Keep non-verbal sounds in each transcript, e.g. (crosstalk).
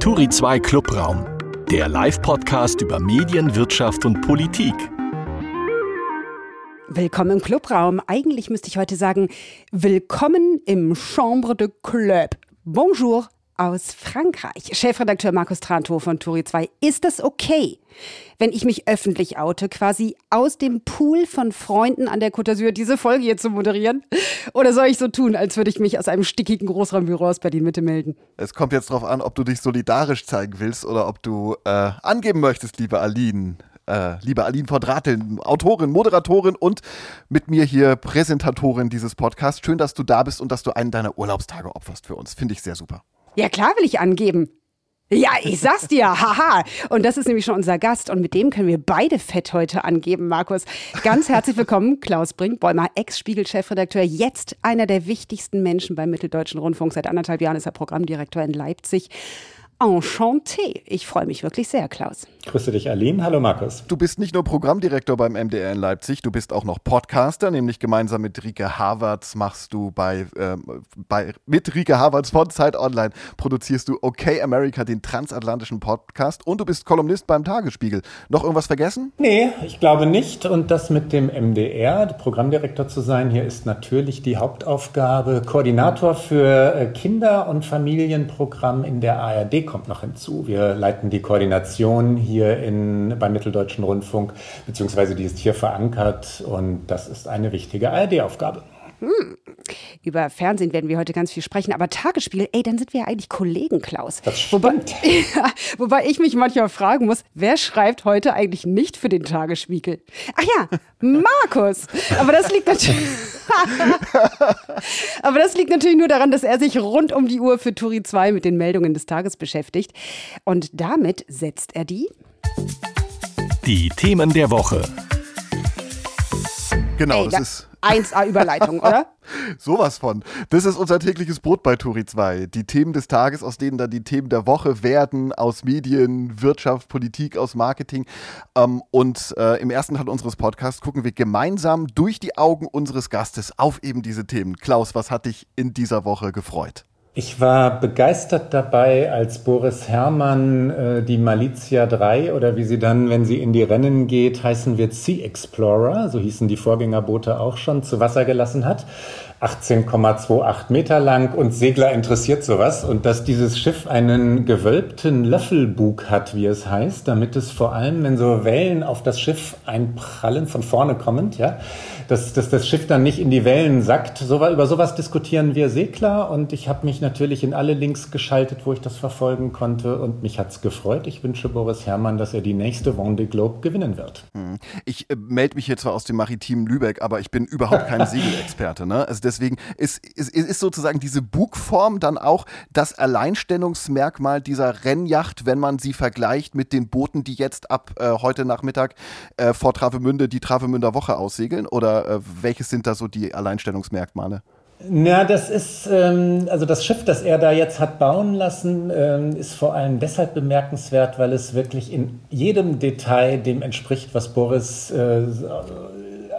Turi 2 Clubraum, der Live-Podcast über Medien, Wirtschaft und Politik. Willkommen im Clubraum. Eigentlich müsste ich heute sagen, willkommen im Chambre de Club. Bonjour aus Frankreich. Chefredakteur Markus Tranto von Turi 2. Ist das okay, wenn ich mich öffentlich oute, quasi aus dem Pool von Freunden an der Côte d'Azur diese Folge hier zu moderieren? Oder soll ich so tun, als würde ich mich aus einem stickigen Großraumbüro aus Berlin-Mitte melden? Es kommt jetzt darauf an, ob du dich solidarisch zeigen willst oder ob du äh, angeben möchtest, liebe Aline. Äh, liebe Aline von Drateln, Autorin, Moderatorin und mit mir hier Präsentatorin dieses Podcasts. Schön, dass du da bist und dass du einen deiner Urlaubstage opferst für uns. Finde ich sehr super. Ja, klar will ich angeben. Ja, ich sag's dir, (laughs) haha. Und das ist nämlich schon unser Gast und mit dem können wir beide fett heute angeben, Markus. Ganz herzlich willkommen, (laughs) Klaus Brinkbäumer, Ex-Spiegel-Chefredakteur, jetzt einer der wichtigsten Menschen beim Mitteldeutschen Rundfunk. Seit anderthalb Jahren ist er Programmdirektor in Leipzig. Enchanté. Ich freue mich wirklich sehr, Klaus. Grüße dich, Aline. Hallo, Markus. Du bist nicht nur Programmdirektor beim MDR in Leipzig, du bist auch noch Podcaster, nämlich gemeinsam mit Rike Havertz machst du bei, äh, bei mit Rike Havertz von Zeit Online produzierst du OK America, den transatlantischen Podcast und du bist Kolumnist beim Tagesspiegel. Noch irgendwas vergessen? Nee, ich glaube nicht. Und das mit dem MDR, Programmdirektor zu sein, hier ist natürlich die Hauptaufgabe. Koordinator für äh, Kinder- und Familienprogramm in der ARD kommt noch hinzu. Wir leiten die Koordination hier in, beim Mitteldeutschen Rundfunk, beziehungsweise die ist hier verankert und das ist eine wichtige ARD-Aufgabe. Hm. Über Fernsehen werden wir heute ganz viel sprechen, aber Tagesspiel, ey, dann sind wir ja eigentlich Kollegen, Klaus. Das stimmt. Wobei, (laughs) ja, wobei ich mich manchmal fragen muss, wer schreibt heute eigentlich nicht für den Tagesspiegel? Ach ja, Markus. Aber das liegt natürlich. (laughs) aber das liegt natürlich nur daran, dass er sich rund um die Uhr für Turi 2 mit den Meldungen des Tages beschäftigt. Und damit setzt er die. Die Themen der Woche. Genau, Ey, das ist 1A Überleitung, oder? (laughs) Sowas von. Das ist unser tägliches Brot bei Turi 2. Die Themen des Tages, aus denen dann die Themen der Woche werden, aus Medien, Wirtschaft, Politik, aus Marketing. Ähm, und äh, im ersten Teil unseres Podcasts gucken wir gemeinsam durch die Augen unseres Gastes auf eben diese Themen. Klaus, was hat dich in dieser Woche gefreut? Ich war begeistert dabei, als Boris Herrmann äh, die Malizia 3 oder wie sie dann, wenn sie in die Rennen geht, heißen wird Sea Explorer, so hießen die Vorgängerboote auch schon, zu Wasser gelassen hat. 18,28 Meter lang und Segler interessiert sowas. Und dass dieses Schiff einen gewölbten Löffelbug hat, wie es heißt, damit es vor allem, wenn so Wellen auf das Schiff einprallen, von vorne kommend, ja, dass, dass das Schiff dann nicht in die Wellen sackt. So, über sowas diskutieren wir Segler und ich habe mich natürlich in alle Links geschaltet, wo ich das verfolgen konnte und mich hat's gefreut. Ich wünsche Boris Herrmann, dass er die nächste Vendée Globe gewinnen wird. Hm. Ich äh, melde mich hier zwar aus dem maritimen Lübeck, aber ich bin überhaupt kein (laughs) Segelexperte. Ne? Also deswegen ist, ist, ist sozusagen diese Bugform dann auch das Alleinstellungsmerkmal dieser Rennjacht, wenn man sie vergleicht mit den Booten, die jetzt ab äh, heute Nachmittag äh, vor Travemünde die Travemünder Woche aussegeln? Oder äh, welches sind da so die Alleinstellungsmerkmale? Na, das ist, ähm, also das Schiff, das er da jetzt hat bauen lassen, ähm, ist vor allem deshalb bemerkenswert, weil es wirklich in jedem Detail dem entspricht, was Boris äh,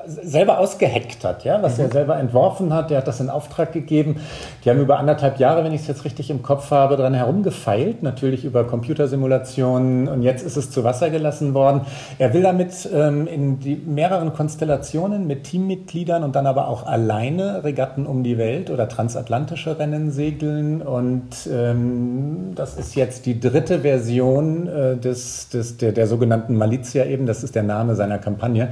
selber ausgeheckt hat, ja, was mhm. er selber entworfen hat. Der hat das in Auftrag gegeben. Die haben über anderthalb Jahre, wenn ich es jetzt richtig im Kopf habe, dran herumgefeilt, natürlich über Computersimulationen und jetzt ist es zu Wasser gelassen worden. Er will damit ähm, in die mehreren Konstellationen mit Teammitgliedern und dann aber auch alleine Regatten um die Welt oder transatlantische Rennen segeln und ähm, das ist jetzt die dritte Version äh, des, des, der, der sogenannten Malizia eben, das ist der Name seiner Kampagne.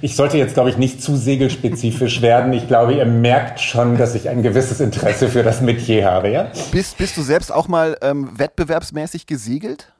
Ich sollte jetzt, glaube ich, ich, nicht zu segelspezifisch werden. Ich glaube, ihr merkt schon, dass ich ein gewisses Interesse für das Metier habe, ja? Bist, bist du selbst auch mal ähm, wettbewerbsmäßig gesegelt?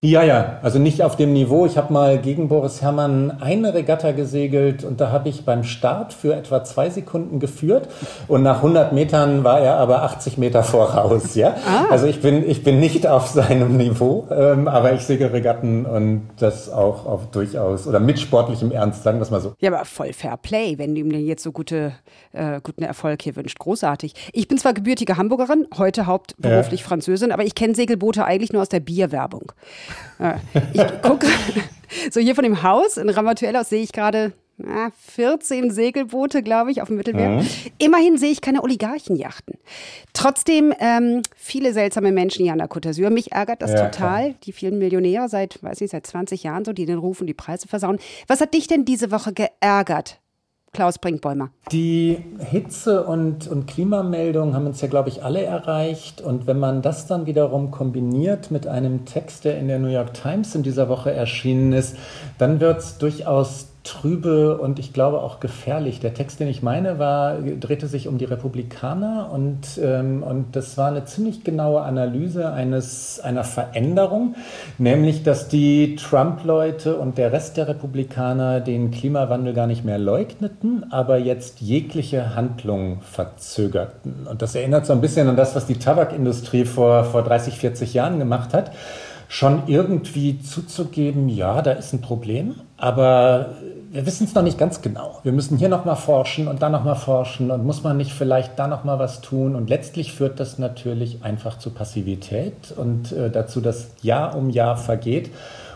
Ja, ja, also nicht auf dem Niveau. Ich habe mal gegen Boris Herrmann eine Regatta gesegelt und da habe ich beim Start für etwa zwei Sekunden geführt und nach 100 Metern war er aber 80 Meter voraus. Ja, (laughs) ah. also ich bin ich bin nicht auf seinem Niveau, ähm, aber ich segel Regatten und das auch auf durchaus oder mit sportlichem Ernst, sagen wir es mal so. Ja, aber voll Fair Play, wenn du ihm denn jetzt so gute äh, guten Erfolg hier wünscht. Großartig. Ich bin zwar gebürtige Hamburgerin, heute hauptberuflich ja. Französin, aber ich kenne Segelboote eigentlich nur aus der Bierwerbung. Ich gucke (laughs) so hier von dem Haus in Ramatuelle aus sehe ich gerade na, 14 Segelboote, glaube ich, auf dem Mittelmeer. Mhm. Immerhin sehe ich keine Oligarchenjachten. Trotzdem ähm, viele seltsame Menschen hier an der Côte d'Azur. Mich ärgert das ja, total. Klar. Die vielen Millionäre seit, weiß nicht, seit 20 Jahren so, die den rufen, die Preise versauen. Was hat dich denn diese Woche geärgert? Klaus Brinkbäumer. Die Hitze- und, und Klimameldungen haben uns ja, glaube ich, alle erreicht. Und wenn man das dann wiederum kombiniert mit einem Text, der in der New York Times in dieser Woche erschienen ist, dann wird es durchaus trübe und ich glaube auch gefährlich. Der Text, den ich meine, war, drehte sich um die Republikaner und, ähm, und das war eine ziemlich genaue Analyse eines, einer Veränderung, nämlich dass die Trump-Leute und der Rest der Republikaner den Klimawandel gar nicht mehr leugneten, aber jetzt jegliche Handlung verzögerten. Und das erinnert so ein bisschen an das, was die Tabakindustrie vor, vor 30, 40 Jahren gemacht hat schon irgendwie zuzugeben, ja, da ist ein Problem, aber wir wissen es noch nicht ganz genau. Wir müssen hier nochmal forschen und da nochmal forschen und muss man nicht vielleicht da nochmal was tun. Und letztlich führt das natürlich einfach zu Passivität und äh, dazu, dass Jahr um Jahr vergeht.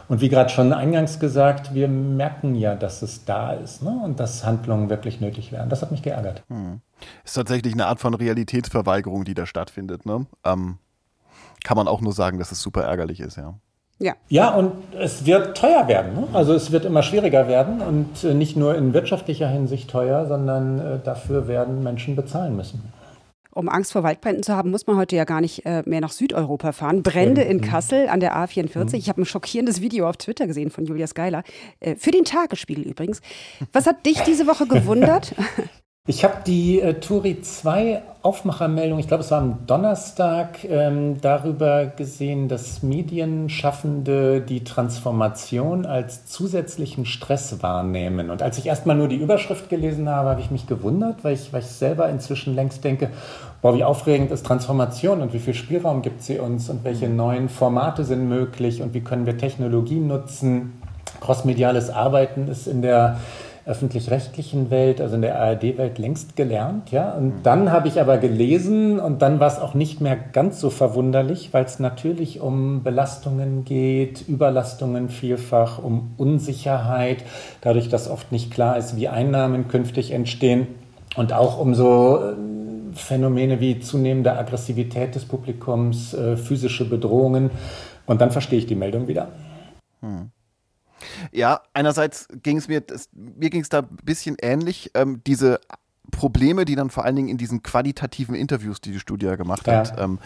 Und wie gerade schon eingangs gesagt, wir merken ja, dass es da ist ne? und dass Handlungen wirklich nötig wären. Das hat mich geärgert. Hm. Ist tatsächlich eine Art von Realitätsverweigerung, die da stattfindet. Ne? Ähm, kann man auch nur sagen, dass es super ärgerlich ist, ja. Ja. ja, und es wird teuer werden. Ne? Also es wird immer schwieriger werden und äh, nicht nur in wirtschaftlicher Hinsicht teuer, sondern äh, dafür werden Menschen bezahlen müssen. Um Angst vor Waldbränden zu haben, muss man heute ja gar nicht äh, mehr nach Südeuropa fahren. Brände in Kassel an der A44. Mhm. Ich habe ein schockierendes Video auf Twitter gesehen von Julia Skeiler. Für den Tagesspiegel übrigens. Was hat dich diese Woche gewundert? (laughs) Ich habe die äh, Turi 2 Aufmachermeldung, ich glaube, es war am Donnerstag, ähm, darüber gesehen, dass Medienschaffende die Transformation als zusätzlichen Stress wahrnehmen. Und als ich erstmal nur die Überschrift gelesen habe, habe ich mich gewundert, weil ich, weil ich selber inzwischen längst denke, boah, wie aufregend ist Transformation und wie viel Spielraum gibt sie uns und welche neuen Formate sind möglich und wie können wir Technologie nutzen. Crossmediales Arbeiten ist in der öffentlich-rechtlichen Welt, also in der ARD-Welt längst gelernt, ja. Und mhm. dann habe ich aber gelesen und dann war es auch nicht mehr ganz so verwunderlich, weil es natürlich um Belastungen geht, Überlastungen vielfach, um Unsicherheit, dadurch, dass oft nicht klar ist, wie Einnahmen künftig entstehen und auch um so äh, Phänomene wie zunehmende Aggressivität des Publikums, äh, physische Bedrohungen. Und dann verstehe ich die Meldung wieder. Hm. Ja, einerseits ging es mir, das, mir ging es da ein bisschen ähnlich. Ähm, diese Probleme, die dann vor allen Dingen in diesen qualitativen Interviews, die die Studie gemacht ja. hat, ähm,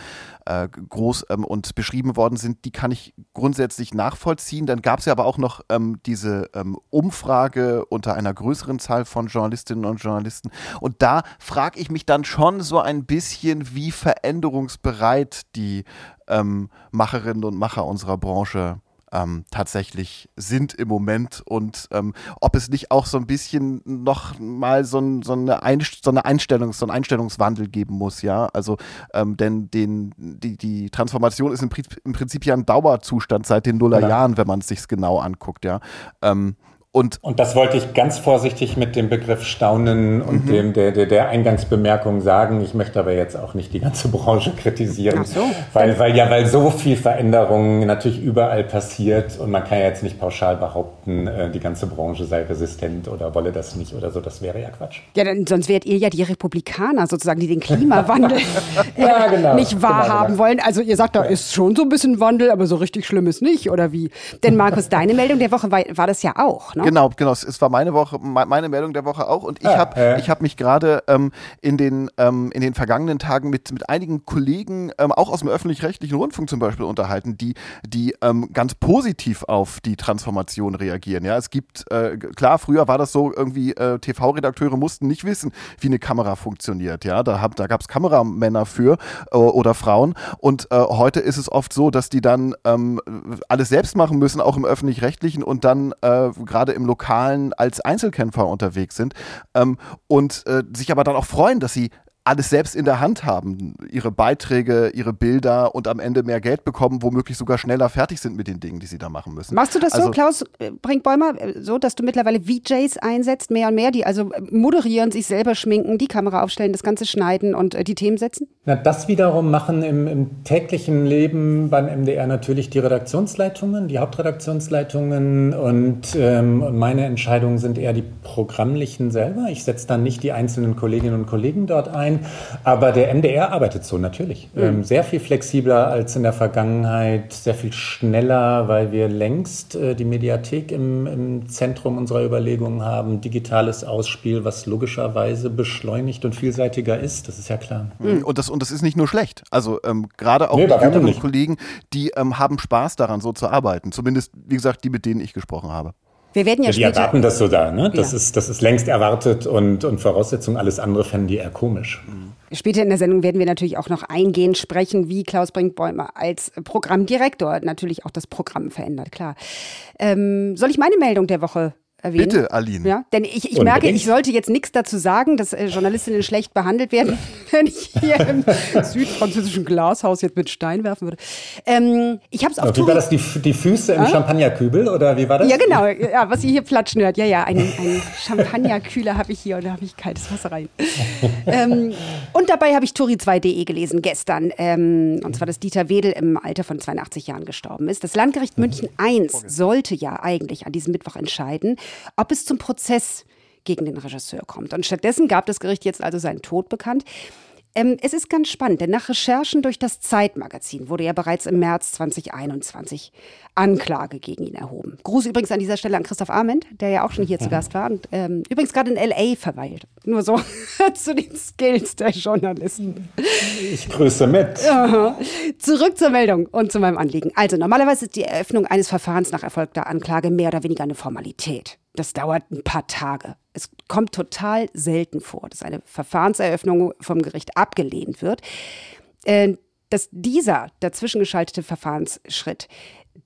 äh, groß ähm, und beschrieben worden sind, die kann ich grundsätzlich nachvollziehen. Dann gab es ja aber auch noch ähm, diese ähm, Umfrage unter einer größeren Zahl von Journalistinnen und Journalisten. Und da frage ich mich dann schon so ein bisschen, wie veränderungsbereit die ähm, Macherinnen und Macher unserer Branche ähm, tatsächlich sind im Moment und ähm, ob es nicht auch so ein bisschen noch mal so, ein, so, eine, Einst so eine Einstellung, so einen Einstellungswandel geben muss, ja. Also ähm, denn den, die, die Transformation ist im, im, Prinzip ja ein Dauerzustand seit den Nullerjahren, wenn man es sich genau anguckt, ja. Ähm, und, und das wollte ich ganz vorsichtig mit dem Begriff Staunen und mhm. dem der, der, der Eingangsbemerkung sagen. Ich möchte aber jetzt auch nicht die ganze (laughs) Branche kritisieren, so. weil, weil ja, weil so viel Veränderung natürlich überall passiert und man kann ja jetzt nicht pauschal behaupten, äh, die ganze Branche sei resistent oder wolle das nicht oder so. Das wäre ja Quatsch. Ja, dann, sonst wärt ihr ja die Republikaner sozusagen, die den Klimawandel (laughs) ja, genau, nicht genau, wahrhaben genau. wollen. Also ihr sagt, da ja. ist schon so ein bisschen Wandel, aber so richtig schlimm ist nicht oder wie? Denn Markus, deine Meldung der Woche war, war das ja auch, ne? Genau, genau. Es war meine Woche, meine Meldung der Woche auch. Und ich ah, habe äh. hab mich gerade ähm, in, den, ähm, in den vergangenen Tagen mit, mit einigen Kollegen, ähm, auch aus dem öffentlich-rechtlichen Rundfunk zum Beispiel, unterhalten, die, die ähm, ganz positiv auf die Transformation reagieren. Ja, es gibt, äh, klar, früher war das so, irgendwie äh, TV-Redakteure mussten nicht wissen, wie eine Kamera funktioniert. Ja, da, hab, da gab es Kameramänner für äh, oder Frauen. Und äh, heute ist es oft so, dass die dann ähm, alles selbst machen müssen, auch im öffentlich-rechtlichen und dann äh, gerade im Lokalen als Einzelkämpfer unterwegs sind ähm, und äh, sich aber dann auch freuen, dass sie alles selbst in der Hand haben, ihre Beiträge, ihre Bilder und am Ende mehr Geld bekommen, womöglich sogar schneller fertig sind mit den Dingen, die sie da machen müssen. Machst du das also, so, Klaus äh, Brinkbäumer, äh, so, dass du mittlerweile VJs einsetzt, mehr und mehr, die also moderieren, sich selber schminken, die Kamera aufstellen, das Ganze schneiden und äh, die Themen setzen? Na, das wiederum machen im, im täglichen Leben beim MDR natürlich die Redaktionsleitungen, die Hauptredaktionsleitungen und ähm, meine Entscheidungen sind eher die programmlichen selber. Ich setze dann nicht die einzelnen Kolleginnen und Kollegen dort ein, aber der MDR arbeitet so natürlich. Mhm. Ähm, sehr viel flexibler als in der Vergangenheit, sehr viel schneller, weil wir längst äh, die Mediathek im, im Zentrum unserer Überlegungen haben. Digitales Ausspiel, was logischerweise beschleunigt und vielseitiger ist, das ist ja klar. Mhm. Und, das, und das ist nicht nur schlecht. Also ähm, gerade auch nee, die jüngeren Kollegen, die ähm, haben Spaß daran, so zu arbeiten. Zumindest, wie gesagt, die, mit denen ich gesprochen habe. Wir werden ja, ja die erwarten das so da, ne? Das, ja. ist, das ist längst erwartet und, und Voraussetzung. Alles andere fänden die eher komisch. Später in der Sendung werden wir natürlich auch noch eingehend sprechen, wie Klaus Brinkbäumer als Programmdirektor natürlich auch das Programm verändert, klar. Ähm, soll ich meine Meldung der Woche erwähnen. Bitte, Aline. Ja, denn ich, ich merke, ich sollte jetzt nichts dazu sagen, dass äh, Journalistinnen schlecht behandelt werden, (laughs) wenn ich hier im (laughs) südfranzösischen Glashaus jetzt mit Stein werfen würde. Ähm, ich habe es auf Wie war das, die, die Füße im äh? Champagnerkübel oder wie war das? Ja, genau, ja, was ihr hier platschen hört. Ja, ja, einen, einen Champagnerkühler habe ich hier und da habe ich kaltes Wasser rein. (laughs) ähm, und dabei habe ich Tori2.de gelesen gestern. Ähm, und zwar, dass Dieter Wedel im Alter von 82 Jahren gestorben ist. Das Landgericht München I sollte ja eigentlich an diesem Mittwoch entscheiden, ob es zum Prozess gegen den Regisseur kommt. Und stattdessen gab das Gericht jetzt also seinen Tod bekannt. Ähm, es ist ganz spannend, denn nach Recherchen durch das Zeitmagazin wurde ja bereits im März 2021 Anklage gegen ihn erhoben. Gruß übrigens an dieser Stelle an Christoph Arment, der ja auch schon hier zu Gast war und ähm, übrigens gerade in L.A. verweilt. Nur so (laughs) zu den Skills der Journalisten. Ich grüße mit. Zurück zur Meldung und zu meinem Anliegen. Also normalerweise ist die Eröffnung eines Verfahrens nach erfolgter Anklage mehr oder weniger eine Formalität. Das dauert ein paar Tage. Es kommt total selten vor, dass eine Verfahrenseröffnung vom Gericht abgelehnt wird. Äh, dass dieser dazwischengeschaltete Verfahrensschritt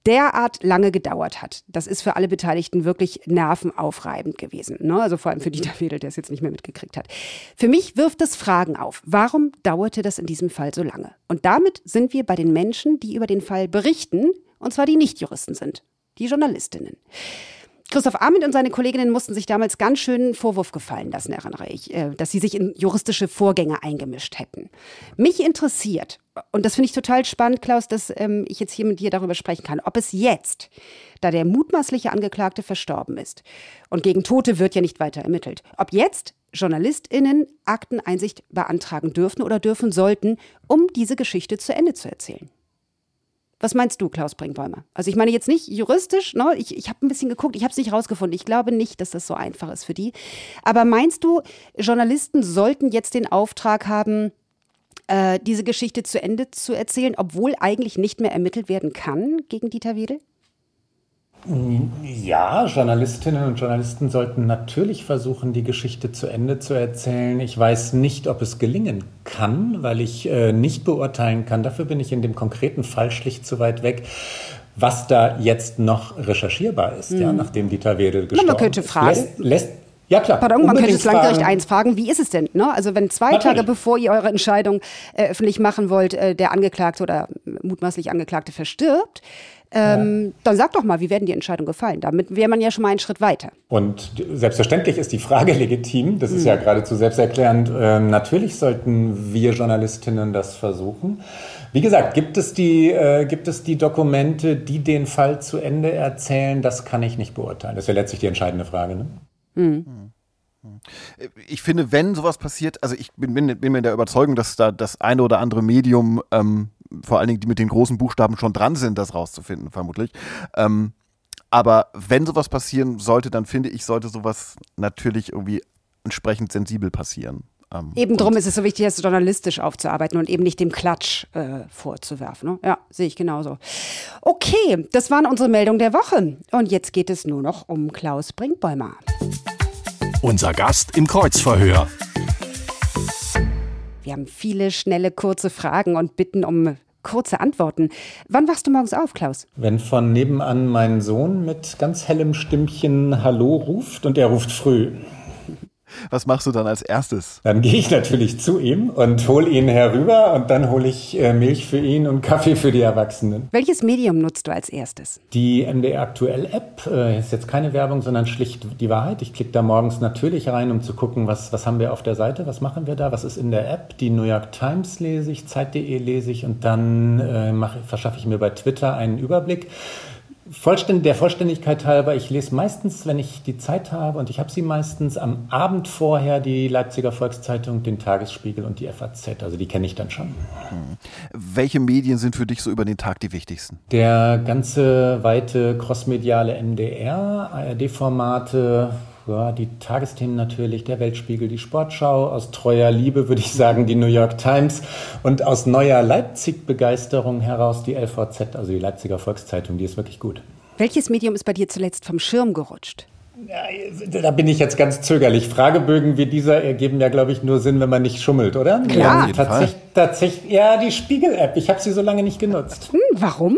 derart lange gedauert hat, das ist für alle Beteiligten wirklich nervenaufreibend gewesen. Ne? Also vor allem für Dieter Wedel, der es jetzt nicht mehr mitgekriegt hat. Für mich wirft es Fragen auf. Warum dauerte das in diesem Fall so lange? Und damit sind wir bei den Menschen, die über den Fall berichten, und zwar die Nichtjuristen sind, die Journalistinnen. Christoph Arment und seine Kolleginnen mussten sich damals ganz schön Vorwurf gefallen lassen, erinnere ich, äh, dass sie sich in juristische Vorgänge eingemischt hätten. Mich interessiert, und das finde ich total spannend, Klaus, dass ähm, ich jetzt hier mit dir darüber sprechen kann, ob es jetzt, da der mutmaßliche Angeklagte verstorben ist und gegen Tote wird ja nicht weiter ermittelt, ob jetzt JournalistInnen Akteneinsicht beantragen dürfen oder dürfen sollten, um diese Geschichte zu Ende zu erzählen. Was meinst du, Klaus Brinkbäumer? Also ich meine jetzt nicht juristisch, ne? ich, ich habe ein bisschen geguckt, ich habe es nicht rausgefunden. Ich glaube nicht, dass das so einfach ist für die. Aber meinst du, Journalisten sollten jetzt den Auftrag haben, äh, diese Geschichte zu Ende zu erzählen, obwohl eigentlich nicht mehr ermittelt werden kann gegen Dieter Wedel? Ja, Journalistinnen und Journalisten sollten natürlich versuchen, die Geschichte zu Ende zu erzählen. Ich weiß nicht, ob es gelingen kann, weil ich äh, nicht beurteilen kann. Dafür bin ich in dem konkreten Fall schlicht zu weit weg was da jetzt noch recherchierbar ist, mhm. ja, nachdem Dieter Wedel gestorben ist. Man könnte fragen. Lässt, lässt, ja, klar. Pardon, man könnte das Landgericht eins fragen, wie ist es denn? Ne? Also wenn zwei Natürlich. Tage bevor ihr eure Entscheidung äh, öffentlich machen wollt, äh, der Angeklagte oder mutmaßlich Angeklagte verstirbt, ähm, ja. Dann sag doch mal, wie werden die Entscheidungen gefallen? Damit wäre man ja schon mal einen Schritt weiter. Und selbstverständlich ist die Frage (laughs) legitim. Das ist mhm. ja geradezu selbsterklärend. Ähm, natürlich sollten wir Journalistinnen das versuchen. Wie gesagt, gibt es, die, äh, gibt es die Dokumente, die den Fall zu Ende erzählen? Das kann ich nicht beurteilen. Das wäre letztlich die entscheidende Frage. Ne? Mhm. Ich finde, wenn sowas passiert, also ich bin, bin, bin mir der Überzeugung, dass da das eine oder andere Medium ähm, vor allen Dingen die mit den großen Buchstaben schon dran sind, das rauszufinden, vermutlich. Ähm, aber wenn sowas passieren sollte, dann finde ich, sollte sowas natürlich irgendwie entsprechend sensibel passieren. Ähm, eben drum ist es so wichtig, das journalistisch aufzuarbeiten und eben nicht dem Klatsch äh, vorzuwerfen. Ne? Ja, sehe ich genauso. Okay, das waren unsere Meldungen der Woche. Und jetzt geht es nur noch um Klaus Brinkbäumer. Unser Gast im Kreuzverhör. Wir haben viele schnelle, kurze Fragen und bitten um kurze Antworten. Wann wachst du morgens auf, Klaus? Wenn von nebenan mein Sohn mit ganz hellem Stimmchen Hallo ruft und er ruft früh. Was machst du dann als erstes? Dann gehe ich natürlich zu ihm und hole ihn herüber und dann hole ich äh, Milch für ihn und (laughs) Kaffee für die Erwachsenen. Welches Medium nutzt du als erstes? Die MDR Aktuell App äh, ist jetzt keine Werbung, sondern schlicht die Wahrheit. Ich klicke da morgens natürlich rein, um zu gucken, was, was haben wir auf der Seite, was machen wir da, was ist in der App. Die New York Times lese ich, Zeit.de lese ich und dann äh, mache, verschaffe ich mir bei Twitter einen Überblick. Vollständ der Vollständigkeit halber, ich lese meistens, wenn ich die Zeit habe, und ich habe sie meistens am Abend vorher die Leipziger Volkszeitung, den Tagesspiegel und die FAZ. Also die kenne ich dann schon. Hm. Welche Medien sind für dich so über den Tag die wichtigsten? Der ganze weite crossmediale MDR, ARD-Formate, ja, die Tagesthemen natürlich, der Weltspiegel, die Sportschau, aus treuer Liebe würde ich sagen die New York Times und aus neuer Leipzig-Begeisterung heraus die LVZ, also die Leipziger Volkszeitung, die ist wirklich gut. Welches Medium ist bei dir zuletzt vom Schirm gerutscht? Ja, da bin ich jetzt ganz zögerlich. Fragebögen wie dieser ergeben ja, glaube ich, nur Sinn, wenn man nicht schummelt, oder? Klar. Ja, tatsächlich, tatsächlich, ja, die Spiegel-App. Ich habe sie so lange nicht genutzt. Hm, warum?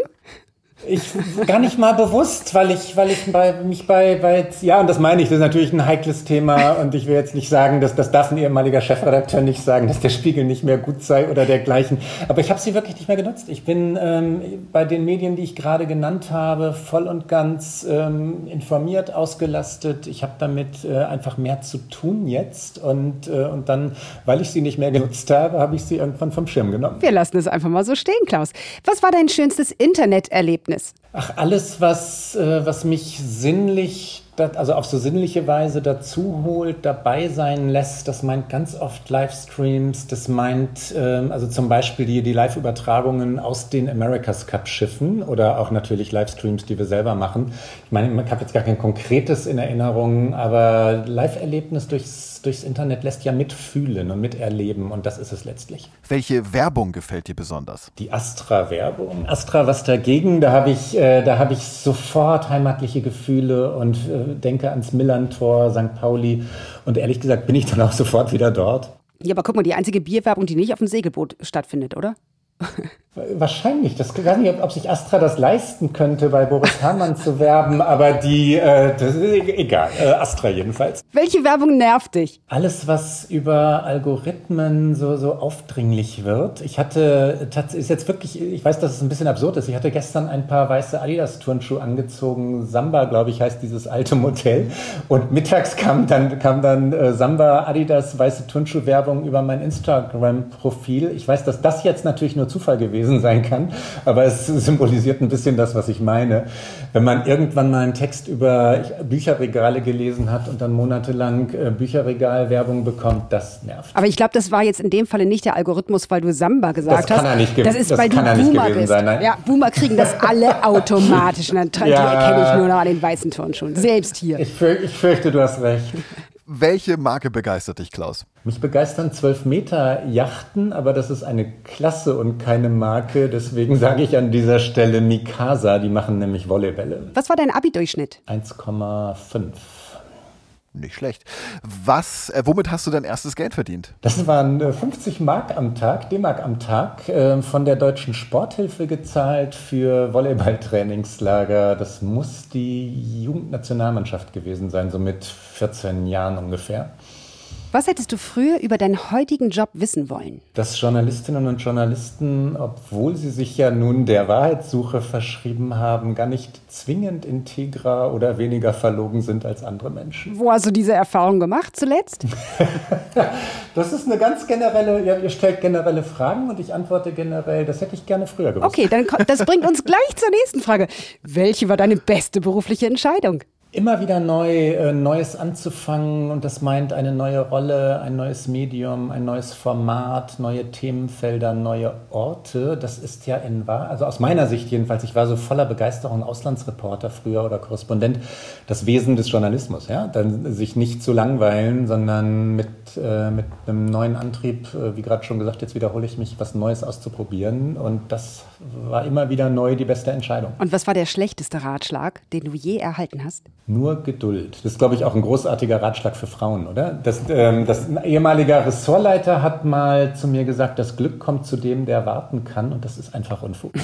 Ich gar nicht mal bewusst, weil ich, weil ich bei, mich bei, bei, ja, und das meine ich, das ist natürlich ein heikles Thema und ich will jetzt nicht sagen, dass das darf ein ehemaliger Chefredakteur nicht sagen, dass der Spiegel nicht mehr gut sei oder dergleichen. Aber ich habe sie wirklich nicht mehr genutzt. Ich bin ähm, bei den Medien, die ich gerade genannt habe, voll und ganz ähm, informiert, ausgelastet. Ich habe damit äh, einfach mehr zu tun jetzt und, äh, und dann, weil ich sie nicht mehr genutzt habe, habe ich sie irgendwann vom Schirm genommen. Wir lassen es einfach mal so stehen, Klaus. Was war dein schönstes Interneterlebnis? Erlebnis? Ach, alles, was, äh, was mich sinnlich also auf so sinnliche Weise dazu holt, dabei sein lässt. Das meint ganz oft Livestreams, das meint ähm, also zum Beispiel die, die Live-Übertragungen aus den America's Cup-Schiffen oder auch natürlich Livestreams, die wir selber machen. Ich meine, ich habe jetzt gar kein konkretes in Erinnerung, aber Live-Erlebnis durchs, durchs Internet lässt ja mitfühlen und miterleben und das ist es letztlich. Welche Werbung gefällt dir besonders? Die Astra-Werbung. Astra, was dagegen? Da habe ich, äh, da habe ich sofort heimatliche Gefühle und äh, denke ans Millantor, St. Pauli und ehrlich gesagt bin ich dann auch (laughs) sofort wieder dort. Ja, aber guck mal, die einzige Bierwerbung, die nicht auf dem Segelboot stattfindet, oder? Wahrscheinlich. Das ich weiß nicht, ob, ob, sich Astra das leisten könnte, bei Boris Herrmann zu werben, (laughs) aber die, äh, das ist e-, egal. Äh, Astra jedenfalls. Welche Werbung nervt dich? Alles, was über Algorithmen so, so aufdringlich wird. Ich hatte, ist jetzt wirklich, ich weiß, dass es ein bisschen absurd ist. Ich hatte gestern ein paar weiße Adidas-Turnschuhe angezogen. Samba, glaube ich, heißt dieses alte Modell. Und mittags kam dann, kam dann äh, Samba, Adidas, weiße Turnschuh-Werbung über mein Instagram-Profil. Ich weiß, dass das jetzt natürlich nur Zufall gewesen sein kann, aber es symbolisiert ein bisschen das, was ich meine. Wenn man irgendwann mal einen Text über Bücherregale gelesen hat und dann monatelang äh, Bücherregalwerbung bekommt, das nervt. Aber ich glaube, das war jetzt in dem Falle nicht der Algorithmus, weil du Samba gesagt hast. Das kann er nicht Das ist, das weil du Boomer bist. Sein, ja, Boomer kriegen das alle (laughs) automatisch. Und dann ja. erkenne ich nur noch an den weißen Turnschuhen. Selbst hier. Ich, fürchte, ich fürchte, du hast recht. Welche Marke begeistert dich, Klaus? Mich begeistern 12 Meter Yachten, aber das ist eine Klasse und keine Marke. Deswegen sage ich an dieser Stelle Mikasa. Die machen nämlich Volleybälle. Was war dein Abi-Durchschnitt? 1,5. Nicht schlecht. Was, äh, womit hast du dein erstes Geld verdient? Das waren äh, 50 Mark am Tag, D-Mark am Tag, äh, von der Deutschen Sporthilfe gezahlt für Volleyballtrainingslager. Das muss die Jugendnationalmannschaft gewesen sein, so mit 14 Jahren ungefähr. Was hättest du früher über deinen heutigen Job wissen wollen? Dass Journalistinnen und Journalisten, obwohl sie sich ja nun der Wahrheitssuche verschrieben haben, gar nicht zwingend integrer oder weniger verlogen sind als andere Menschen. Wo hast du diese Erfahrung gemacht zuletzt? (laughs) das ist eine ganz generelle, ja, ihr stellt generelle Fragen und ich antworte generell, das hätte ich gerne früher gewusst. Okay, dann das bringt uns gleich zur nächsten Frage. Welche war deine beste berufliche Entscheidung? Immer wieder neu, äh, Neues anzufangen und das meint eine neue Rolle, ein neues Medium, ein neues Format, neue Themenfelder, neue Orte. Das ist ja in wahr, also aus meiner Sicht jedenfalls, ich war so voller Begeisterung Auslandsreporter früher oder Korrespondent, das Wesen des Journalismus, ja, dann sich nicht zu langweilen, sondern mit, äh, mit einem neuen Antrieb, äh, wie gerade schon gesagt, jetzt wiederhole ich mich, was Neues auszuprobieren und das war immer wieder neu die beste Entscheidung. Und was war der schlechteste Ratschlag, den du je erhalten hast? Nur Geduld. Das ist, glaube ich, auch ein großartiger Ratschlag für Frauen, oder? Das, ähm, das ein ehemaliger Ressortleiter hat mal zu mir gesagt, das Glück kommt zu dem, der warten kann. Und das ist einfach Unfug. (laughs)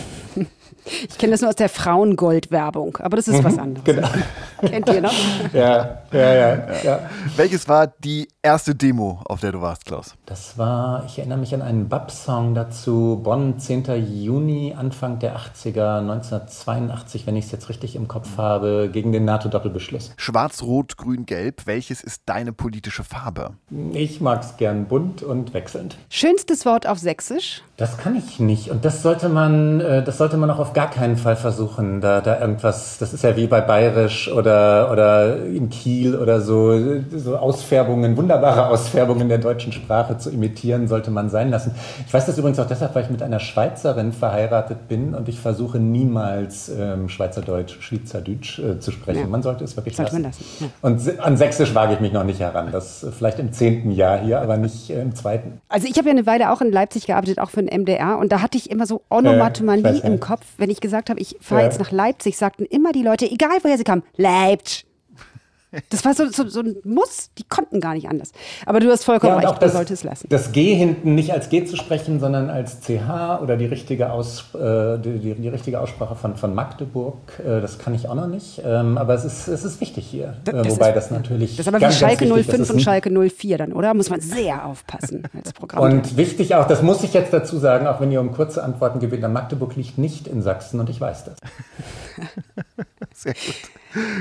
Ich kenne das nur aus der Frauengold-Werbung, aber das ist mhm, was anderes. Genau. (laughs) Kennt ihr noch? Ja, ja, ja, ja. Welches war die erste Demo, auf der du warst, Klaus? Das war, ich erinnere mich an einen Bab-Song dazu, Bonn, 10. Juni, Anfang der 80er, 1982, wenn ich es jetzt richtig im Kopf habe, gegen den NATO-Doppelbeschluss. Schwarz, Rot, Grün, Gelb, welches ist deine politische Farbe? Ich mag es gern bunt und wechselnd. Schönstes Wort auf Sächsisch? Das kann ich nicht. Und das sollte man, äh, das sollte man auch auf gar keinen Fall versuchen, da, da irgendwas, das ist ja wie bei Bayerisch oder, oder in Kiel oder so, so Ausfärbungen, wunderbare Ausfärbungen der deutschen Sprache zu imitieren, sollte man sein lassen. Ich weiß das übrigens auch deshalb, weil ich mit einer Schweizerin verheiratet bin und ich versuche niemals ähm, Schweizerdeutsch, Schweizerdeutsch äh, zu sprechen. Ja. Man sollte es wirklich sollte lassen. lassen. Ja. Und an Sächsisch wage ich mich noch nicht heran. Das vielleicht im zehnten Jahr hier, aber nicht äh, im zweiten. Also ich habe ja eine Weile auch in Leipzig gearbeitet, auch für den MDR und da hatte ich immer so Onomatonie äh, im Kopf, wenn ich gesagt habe, ich fahre jetzt nach Leipzig, sagten immer die Leute, egal woher sie kamen, Leipzig. Das war so, so, so, ein Muss, die konnten gar nicht anders. Aber du hast vollkommen ja, recht, man sollte es lassen. Das G hinten nicht als G zu sprechen, sondern als CH oder die richtige, Aus, äh, die, die, die, richtige Aussprache von, von Magdeburg, äh, das kann ich auch noch nicht. Ähm, aber es ist, es ist wichtig hier. Das, äh, wobei ist, das natürlich. Das ist aber wie Schalke 05 und Schalke 04 dann, oder? Muss man sehr aufpassen als Programm. Und wichtig auch, das muss ich jetzt dazu sagen, auch wenn ihr um kurze Antworten gebeten habt, Magdeburg liegt nicht in Sachsen und ich weiß das. (laughs) sehr gut.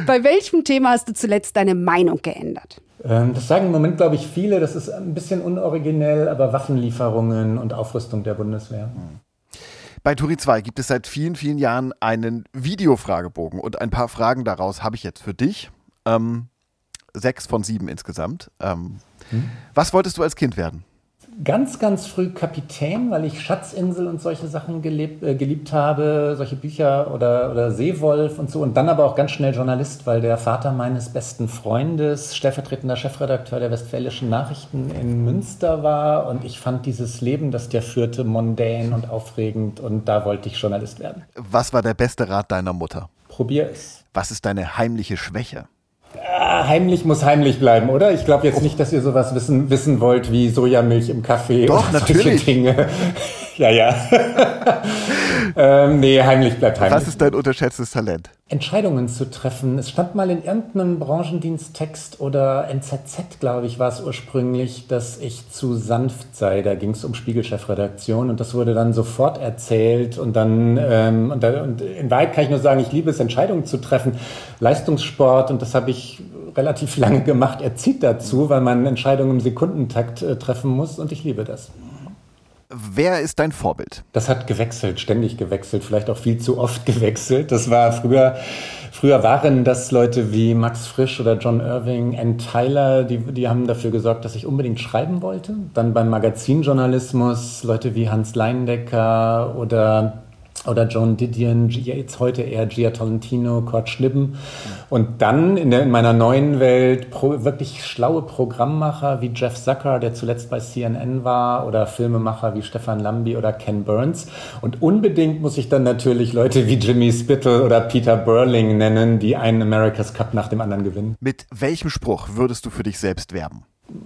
Bei welchem Thema hast du zuletzt deine Meinung geändert? Ähm, das sagen im Moment, glaube ich, viele. Das ist ein bisschen unoriginell, aber Waffenlieferungen und Aufrüstung der Bundeswehr. Bei Turi 2 gibt es seit vielen, vielen Jahren einen Videofragebogen und ein paar Fragen daraus habe ich jetzt für dich. Ähm, sechs von sieben insgesamt. Ähm, hm? Was wolltest du als Kind werden? Ganz, ganz früh Kapitän, weil ich Schatzinsel und solche Sachen gelebt, äh, geliebt habe, solche Bücher oder, oder Seewolf und so. Und dann aber auch ganz schnell Journalist, weil der Vater meines besten Freundes stellvertretender Chefredakteur der Westfälischen Nachrichten in Münster war. Und ich fand dieses Leben, das der führte, mondän und aufregend. Und da wollte ich Journalist werden. Was war der beste Rat deiner Mutter? Probier es. Was ist deine heimliche Schwäche? Ah, heimlich muss heimlich bleiben, oder? Ich glaube jetzt nicht, dass ihr sowas wissen, wissen wollt wie Sojamilch im Kaffee. Doch, natürlich. Dinge. Ja, ja. (laughs) ähm, nee, heimlich bleibt heimlich. Was ist dein unterschätztes Talent? Entscheidungen zu treffen. Es stand mal in irgendeinem Branchendiensttext oder NZZ, glaube ich, war es ursprünglich, dass ich zu sanft sei. Da ging es um Spiegelchefredaktion und das wurde dann sofort erzählt und dann ähm, und, da, und in Wahrheit kann ich nur sagen, ich liebe es, Entscheidungen zu treffen. Leistungssport und das habe ich relativ (laughs) lange gemacht, erzieht dazu, weil man Entscheidungen im Sekundentakt äh, treffen muss und ich liebe das. Wer ist dein Vorbild? Das hat gewechselt, ständig gewechselt, vielleicht auch viel zu oft (laughs) gewechselt. Das war früher, früher waren das Leute wie Max Frisch oder John Irving, Ann Tyler, die, die haben dafür gesorgt, dass ich unbedingt schreiben wollte. Dann beim Magazinjournalismus Leute wie Hans Leindecker oder oder John Didion, jetzt heute eher Gia Tolentino, Kurt Schnippen. Und dann in, der, in meiner neuen Welt pro, wirklich schlaue Programmmacher wie Jeff Zucker, der zuletzt bei CNN war, oder Filmemacher wie Stefan Lambi oder Ken Burns. Und unbedingt muss ich dann natürlich Leute wie Jimmy Spittle oder Peter Burling nennen, die einen America's Cup nach dem anderen gewinnen. Mit welchem Spruch würdest du für dich selbst werben?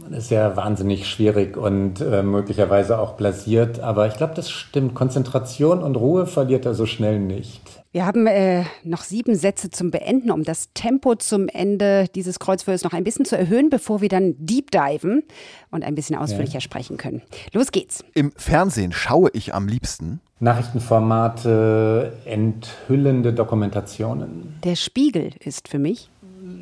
Das ist ja wahnsinnig schwierig und äh, möglicherweise auch blasiert, aber ich glaube, das stimmt. Konzentration und Ruhe verliert er so schnell nicht. Wir haben äh, noch sieben Sätze zum Beenden, um das Tempo zum Ende dieses Kreuzfeuers noch ein bisschen zu erhöhen, bevor wir dann deep diven und ein bisschen ausführlicher ja. sprechen können. Los geht's. Im Fernsehen schaue ich am liebsten Nachrichtenformate, enthüllende Dokumentationen. Der Spiegel ist für mich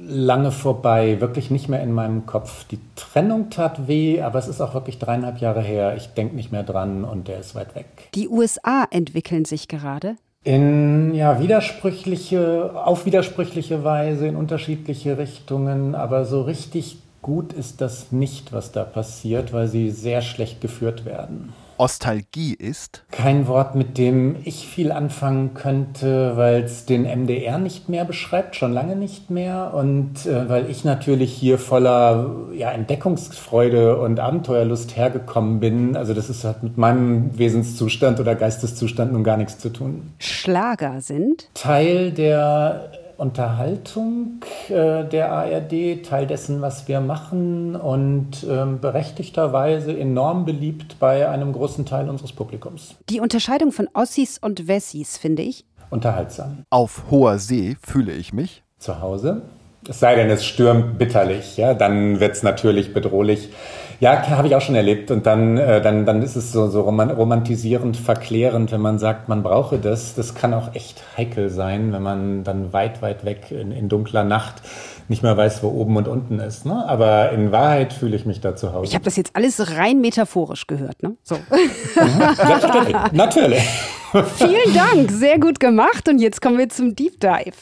lange vorbei, wirklich nicht mehr in meinem Kopf. Die Trennung tat weh, aber es ist auch wirklich dreieinhalb Jahre her. Ich denke nicht mehr dran und der ist weit weg. Die USA entwickeln sich gerade. In ja, widersprüchliche, auf widersprüchliche Weise, in unterschiedliche Richtungen, aber so richtig gut ist das nicht, was da passiert, weil sie sehr schlecht geführt werden. Ostalgie ist? Kein Wort, mit dem ich viel anfangen könnte, weil es den MDR nicht mehr beschreibt, schon lange nicht mehr. Und äh, weil ich natürlich hier voller ja, Entdeckungsfreude und Abenteuerlust hergekommen bin. Also das ist, hat mit meinem Wesenszustand oder Geisteszustand nun gar nichts zu tun. Schlager sind? Teil der Unterhaltung äh, der ARD, Teil dessen, was wir machen und ähm, berechtigterweise enorm beliebt bei einem großen Teil unseres Publikums. Die Unterscheidung von Ossis und Wessis, finde ich. Unterhaltsam. Auf hoher See fühle ich mich. Zu Hause. Es sei denn, es stürmt bitterlich, ja, dann wird es natürlich bedrohlich. Ja, habe ich auch schon erlebt. Und dann, äh, dann, dann ist es so, so romantisierend, verklärend, wenn man sagt, man brauche das. Das kann auch echt heikel sein, wenn man dann weit, weit weg in, in dunkler Nacht nicht mehr weiß, wo oben und unten ist. Ne? Aber in Wahrheit fühle ich mich da zu Hause. Ich habe das jetzt alles rein metaphorisch gehört. Ne? So. Selbstverständlich, (laughs) natürlich. Vielen Dank, sehr gut gemacht. Und jetzt kommen wir zum Deep Dive.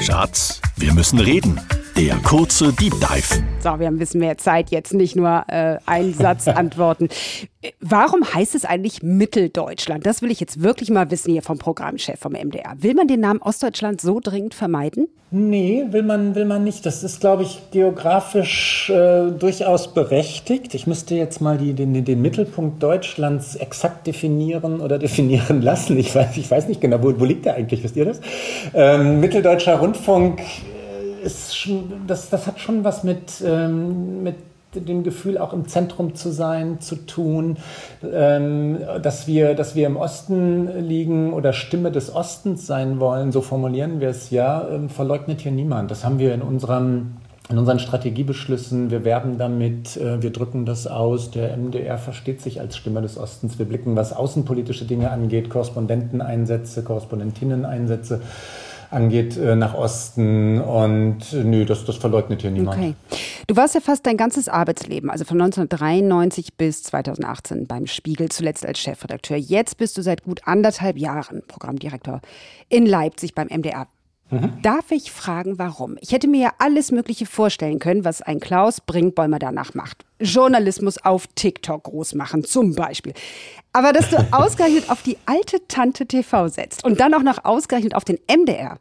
Schatz, wir müssen reden. Der kurze Deep Dive. So, wir haben ein bisschen mehr Zeit jetzt, nicht nur äh, einen Satz antworten. Warum heißt es eigentlich Mitteldeutschland? Das will ich jetzt wirklich mal wissen hier vom Programmchef vom MDR. Will man den Namen Ostdeutschland so dringend vermeiden? Nee, will man, will man nicht. Das ist, glaube ich, geografisch äh, durchaus berechtigt. Ich müsste jetzt mal die, den, den Mittelpunkt Deutschlands exakt definieren oder (laughs) definieren lassen. Ich weiß, ich weiß nicht genau, wo, wo liegt der eigentlich? Wisst ihr das? Ähm, Mitteldeutscher Rundfunk ist das, das hat schon was mit, ähm, mit dem Gefühl, auch im Zentrum zu sein, zu tun, ähm, dass, wir, dass wir im Osten liegen oder Stimme des Ostens sein wollen, so formulieren wir es ja, ähm, verleugnet hier niemand. Das haben wir in unserem in unseren Strategiebeschlüssen, wir werben damit, äh, wir drücken das aus. Der MDR versteht sich als Stimme des Ostens. Wir blicken, was außenpolitische Dinge angeht, Korrespondenteneinsätze, Korrespondentinneneinsätze angeht äh, nach Osten. Und nö, das, das verleugnet hier niemand. Okay. Du warst ja fast dein ganzes Arbeitsleben, also von 1993 bis 2018 beim Spiegel, zuletzt als Chefredakteur. Jetzt bist du seit gut anderthalb Jahren Programmdirektor in Leipzig beim MDR. Mhm. Darf ich fragen, warum? Ich hätte mir ja alles Mögliche vorstellen können, was ein Klaus Brinkbäumer danach macht. Journalismus auf TikTok groß machen, zum Beispiel. Aber dass du (laughs) ausgerechnet auf die alte Tante TV setzt und dann auch noch ausgerechnet auf den MDR,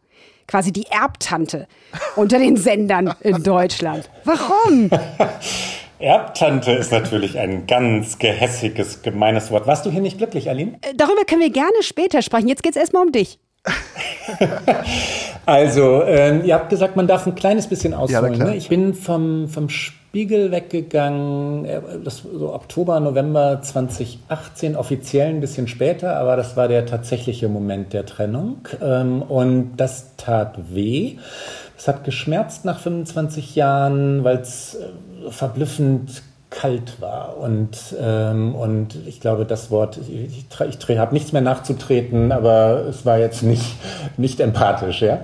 quasi die Erbtante unter den Sendern in Deutschland. Warum? (laughs) Erbtante ist natürlich ein ganz gehässiges, gemeines Wort. Warst du hier nicht glücklich, Aline? Äh, darüber können wir gerne später sprechen. Jetzt geht es erstmal um dich. (laughs) also, ähm, ihr habt gesagt, man darf ein kleines bisschen ausholen. Ja, ne? Ich bin vom, vom Spiegel weggegangen, äh, das so Oktober, November 2018, offiziell ein bisschen später, aber das war der tatsächliche Moment der Trennung. Ähm, und das tat weh. Es hat geschmerzt nach 25 Jahren, weil es äh, verblüffend kalt war. Und, ähm, und ich glaube, das Wort, ich, ich, ich habe nichts mehr nachzutreten, aber es war jetzt nicht, (laughs) nicht empathisch. Ja?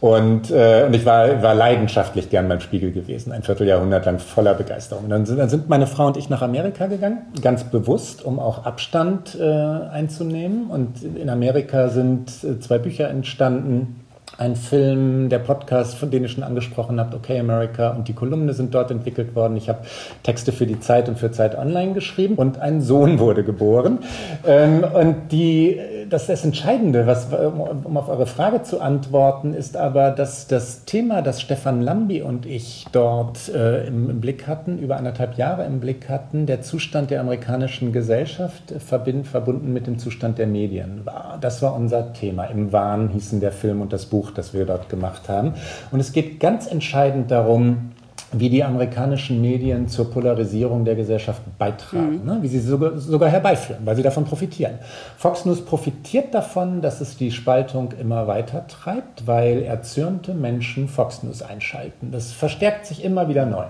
Und, äh, und ich war, war leidenschaftlich gern beim Spiegel gewesen, ein Vierteljahrhundert lang voller Begeisterung. Und dann sind, dann sind meine Frau und ich nach Amerika gegangen, ganz bewusst, um auch Abstand äh, einzunehmen. Und in Amerika sind äh, zwei Bücher entstanden ein Film, der Podcast, von dem ich schon angesprochen habe, Okay America und die Kolumne sind dort entwickelt worden. Ich habe Texte für die Zeit und für Zeit Online geschrieben und ein Sohn wurde geboren. Ähm, und die, das, das Entscheidende, was, um auf eure Frage zu antworten, ist aber, dass das Thema, das Stefan Lambi und ich dort äh, im, im, Blick hatten, über anderthalb Jahre im Blick hatten, der Zustand der amerikanischen Gesellschaft verbind, verbunden mit dem Zustand der Medien war. Das war unser Thema. Im Wahn hießen der Film und das Buch das wir dort gemacht haben. Und es geht ganz entscheidend darum, wie die amerikanischen Medien zur Polarisierung der Gesellschaft beitragen, mhm. ne? wie sie sogar, sogar herbeiführen, weil sie davon profitieren. Fox News profitiert davon, dass es die Spaltung immer weiter treibt, weil erzürnte Menschen Fox News einschalten. Das verstärkt sich immer wieder neu.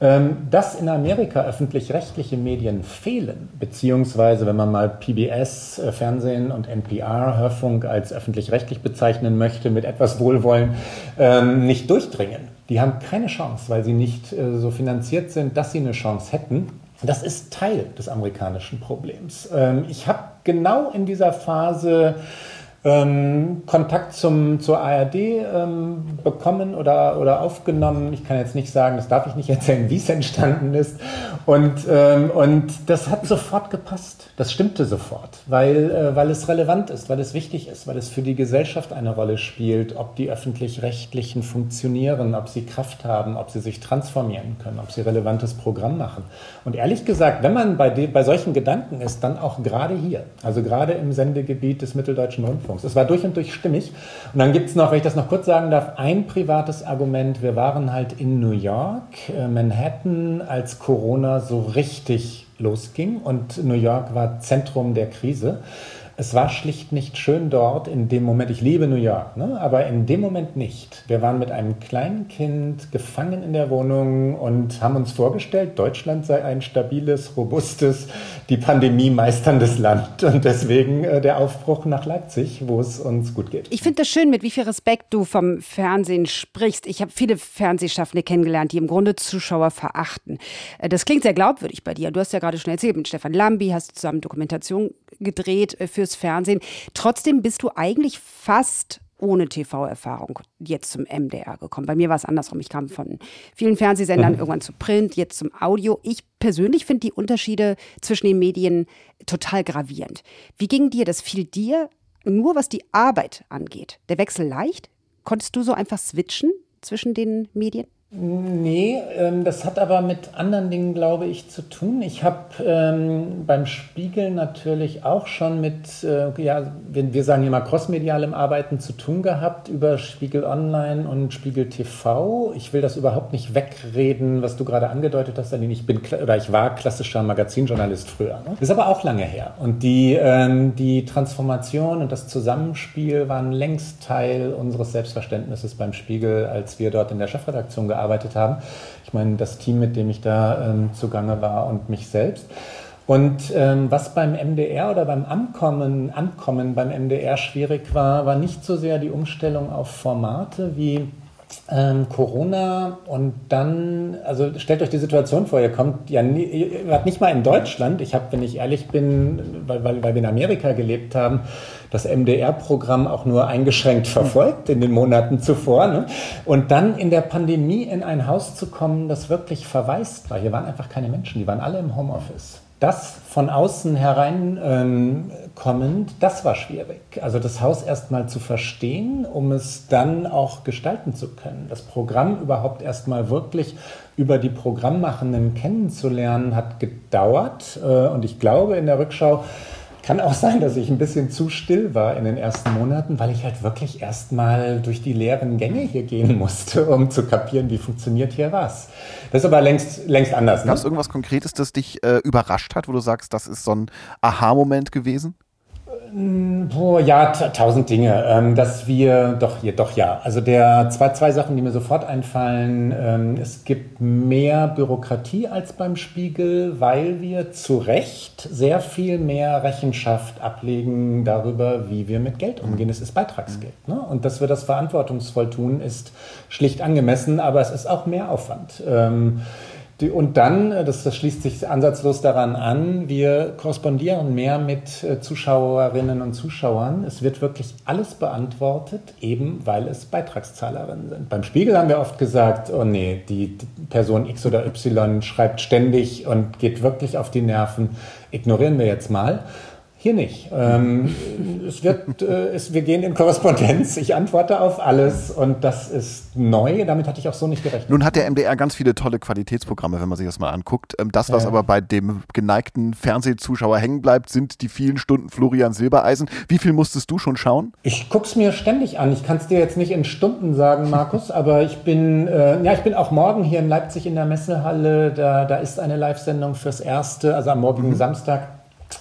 Ähm, dass in Amerika öffentlich-rechtliche Medien fehlen, beziehungsweise wenn man mal PBS, äh, Fernsehen und NPR, Hörfunk als öffentlich-rechtlich bezeichnen möchte, mit etwas Wohlwollen, ähm, nicht durchdringen. Die haben keine Chance, weil sie nicht äh, so finanziert sind, dass sie eine Chance hätten. Das ist Teil des amerikanischen Problems. Ähm, ich habe genau in dieser Phase ähm, Kontakt zum, zur ARD ähm, bekommen oder, oder aufgenommen. Ich kann jetzt nicht sagen, das darf ich nicht (laughs) erzählen, wie es entstanden ist. Und, ähm, und das hat sofort gepasst. Das stimmte sofort, weil, äh, weil es relevant ist, weil es wichtig ist, weil es für die Gesellschaft eine Rolle spielt, ob die öffentlich-rechtlichen funktionieren, ob sie Kraft haben, ob sie sich transformieren können, ob sie relevantes Programm machen. Und ehrlich gesagt, wenn man bei, bei solchen Gedanken ist, dann auch gerade hier, also gerade im Sendegebiet des Mitteldeutschen Rundfunks, Punkt. Es war durch und durch stimmig. Und dann gibt es noch, wenn ich das noch kurz sagen darf, ein privates Argument. Wir waren halt in New York, äh, Manhattan, als Corona so richtig losging und New York war Zentrum der Krise. Es war schlicht nicht schön dort in dem Moment. Ich liebe New York, ne? aber in dem Moment nicht. Wir waren mit einem kleinen Kind gefangen in der Wohnung und haben uns vorgestellt, Deutschland sei ein stabiles, robustes, die Pandemie meisterndes Land. Und deswegen äh, der Aufbruch nach Leipzig, wo es uns gut geht. Ich finde das schön, mit wie viel Respekt du vom Fernsehen sprichst. Ich habe viele Fernsehschaffende kennengelernt, die im Grunde Zuschauer verachten. Äh, das klingt sehr glaubwürdig bei dir. Du hast ja gerade schon erzählt, mit Stefan Lambi hast du zusammen Dokumentation gedreht äh, fürs Fernsehen. Trotzdem bist du eigentlich fast ohne TV-Erfahrung jetzt zum MDR gekommen. Bei mir war es andersrum. Ich kam von vielen Fernsehsendern mhm. irgendwann zu Print, jetzt zum Audio. Ich persönlich finde die Unterschiede zwischen den Medien total gravierend. Wie ging dir das? Fiel dir nur, was die Arbeit angeht, der Wechsel leicht? Konntest du so einfach switchen zwischen den Medien? Nee, ähm, das hat aber mit anderen Dingen, glaube ich, zu tun. Ich habe ähm, beim Spiegel natürlich auch schon mit, äh, ja, wir, wir sagen immer crossmedialem Arbeiten zu tun gehabt über Spiegel Online und Spiegel TV. Ich will das überhaupt nicht wegreden, was du gerade angedeutet hast, denn ich bin oder ich war klassischer Magazinjournalist früher. Ne? Ist aber auch lange her. Und die, ähm, die Transformation und das Zusammenspiel waren längst Teil unseres Selbstverständnisses beim Spiegel, als wir dort in der Chefredaktion gearbeitet gearbeitet haben. Ich meine, das Team, mit dem ich da ähm, zugange war und mich selbst. Und ähm, was beim MDR oder beim Ankommen, Ankommen beim MDR schwierig war, war nicht so sehr die Umstellung auf Formate wie ähm, Corona und dann, also stellt euch die Situation vor, ihr kommt ja nie, ihr nicht mal in Deutschland. Ich habe, wenn ich ehrlich bin, weil, weil, weil wir in Amerika gelebt haben, das MDR-Programm auch nur eingeschränkt verfolgt in den Monaten zuvor. Ne? Und dann in der Pandemie in ein Haus zu kommen, das wirklich verwaist war. Hier waren einfach keine Menschen, die waren alle im Homeoffice das von außen hereinkommend, ähm, das war schwierig. Also das Haus erstmal zu verstehen, um es dann auch gestalten zu können. Das Programm überhaupt erstmal wirklich über die Programmmachenden kennenzulernen, hat gedauert. Äh, und ich glaube in der Rückschau, kann auch sein, dass ich ein bisschen zu still war in den ersten Monaten, weil ich halt wirklich erstmal durch die leeren Gänge hier gehen musste, um zu kapieren, wie funktioniert hier was. Das ist aber längst, längst anders. Ne? Gab es irgendwas Konkretes, das dich äh, überrascht hat, wo du sagst, das ist so ein Aha-Moment gewesen? Oh, ja, tausend Dinge. Ähm, dass wir, doch, hier, doch, ja. Also der, zwei, zwei Sachen, die mir sofort einfallen. Ähm, es gibt mehr Bürokratie als beim Spiegel, weil wir zu Recht sehr viel mehr Rechenschaft ablegen darüber, wie wir mit Geld umgehen. Es ist Beitragsgeld. Ne? Und dass wir das verantwortungsvoll tun, ist schlicht angemessen, aber es ist auch mehr Aufwand. Ähm, und dann, äh, das, das, schließt sich ansatzlos daran an, wir korrespondieren mehr mit äh, Zuschauerinnen und Zuschauern. Es wird wirklich alles beantwortet, eben weil es Beitragszahlerinnen sind. Beim Spiegel haben wir oft gesagt, oh nee, die Person X oder Y schreibt ständig und geht wirklich auf die Nerven, ignorieren wir jetzt mal. Hier nicht. Ähm, es wird, äh, es, wir gehen in Korrespondenz. Ich antworte auf alles und das ist neu. Damit hatte ich auch so nicht gerechnet. Nun hat der MDR ganz viele tolle Qualitätsprogramme, wenn man sich das mal anguckt. Ähm, das, was ja. aber bei dem geneigten Fernsehzuschauer hängen bleibt, sind die vielen Stunden Florian Silbereisen. Wie viel musstest du schon schauen? Ich gucke es mir ständig an. Ich kann es dir jetzt nicht in Stunden sagen, Markus, (laughs) aber ich bin, äh, ja, ich bin auch morgen hier in Leipzig in der Messehalle. Da, da ist eine Live-Sendung fürs erste, also am morgigen mhm. Samstag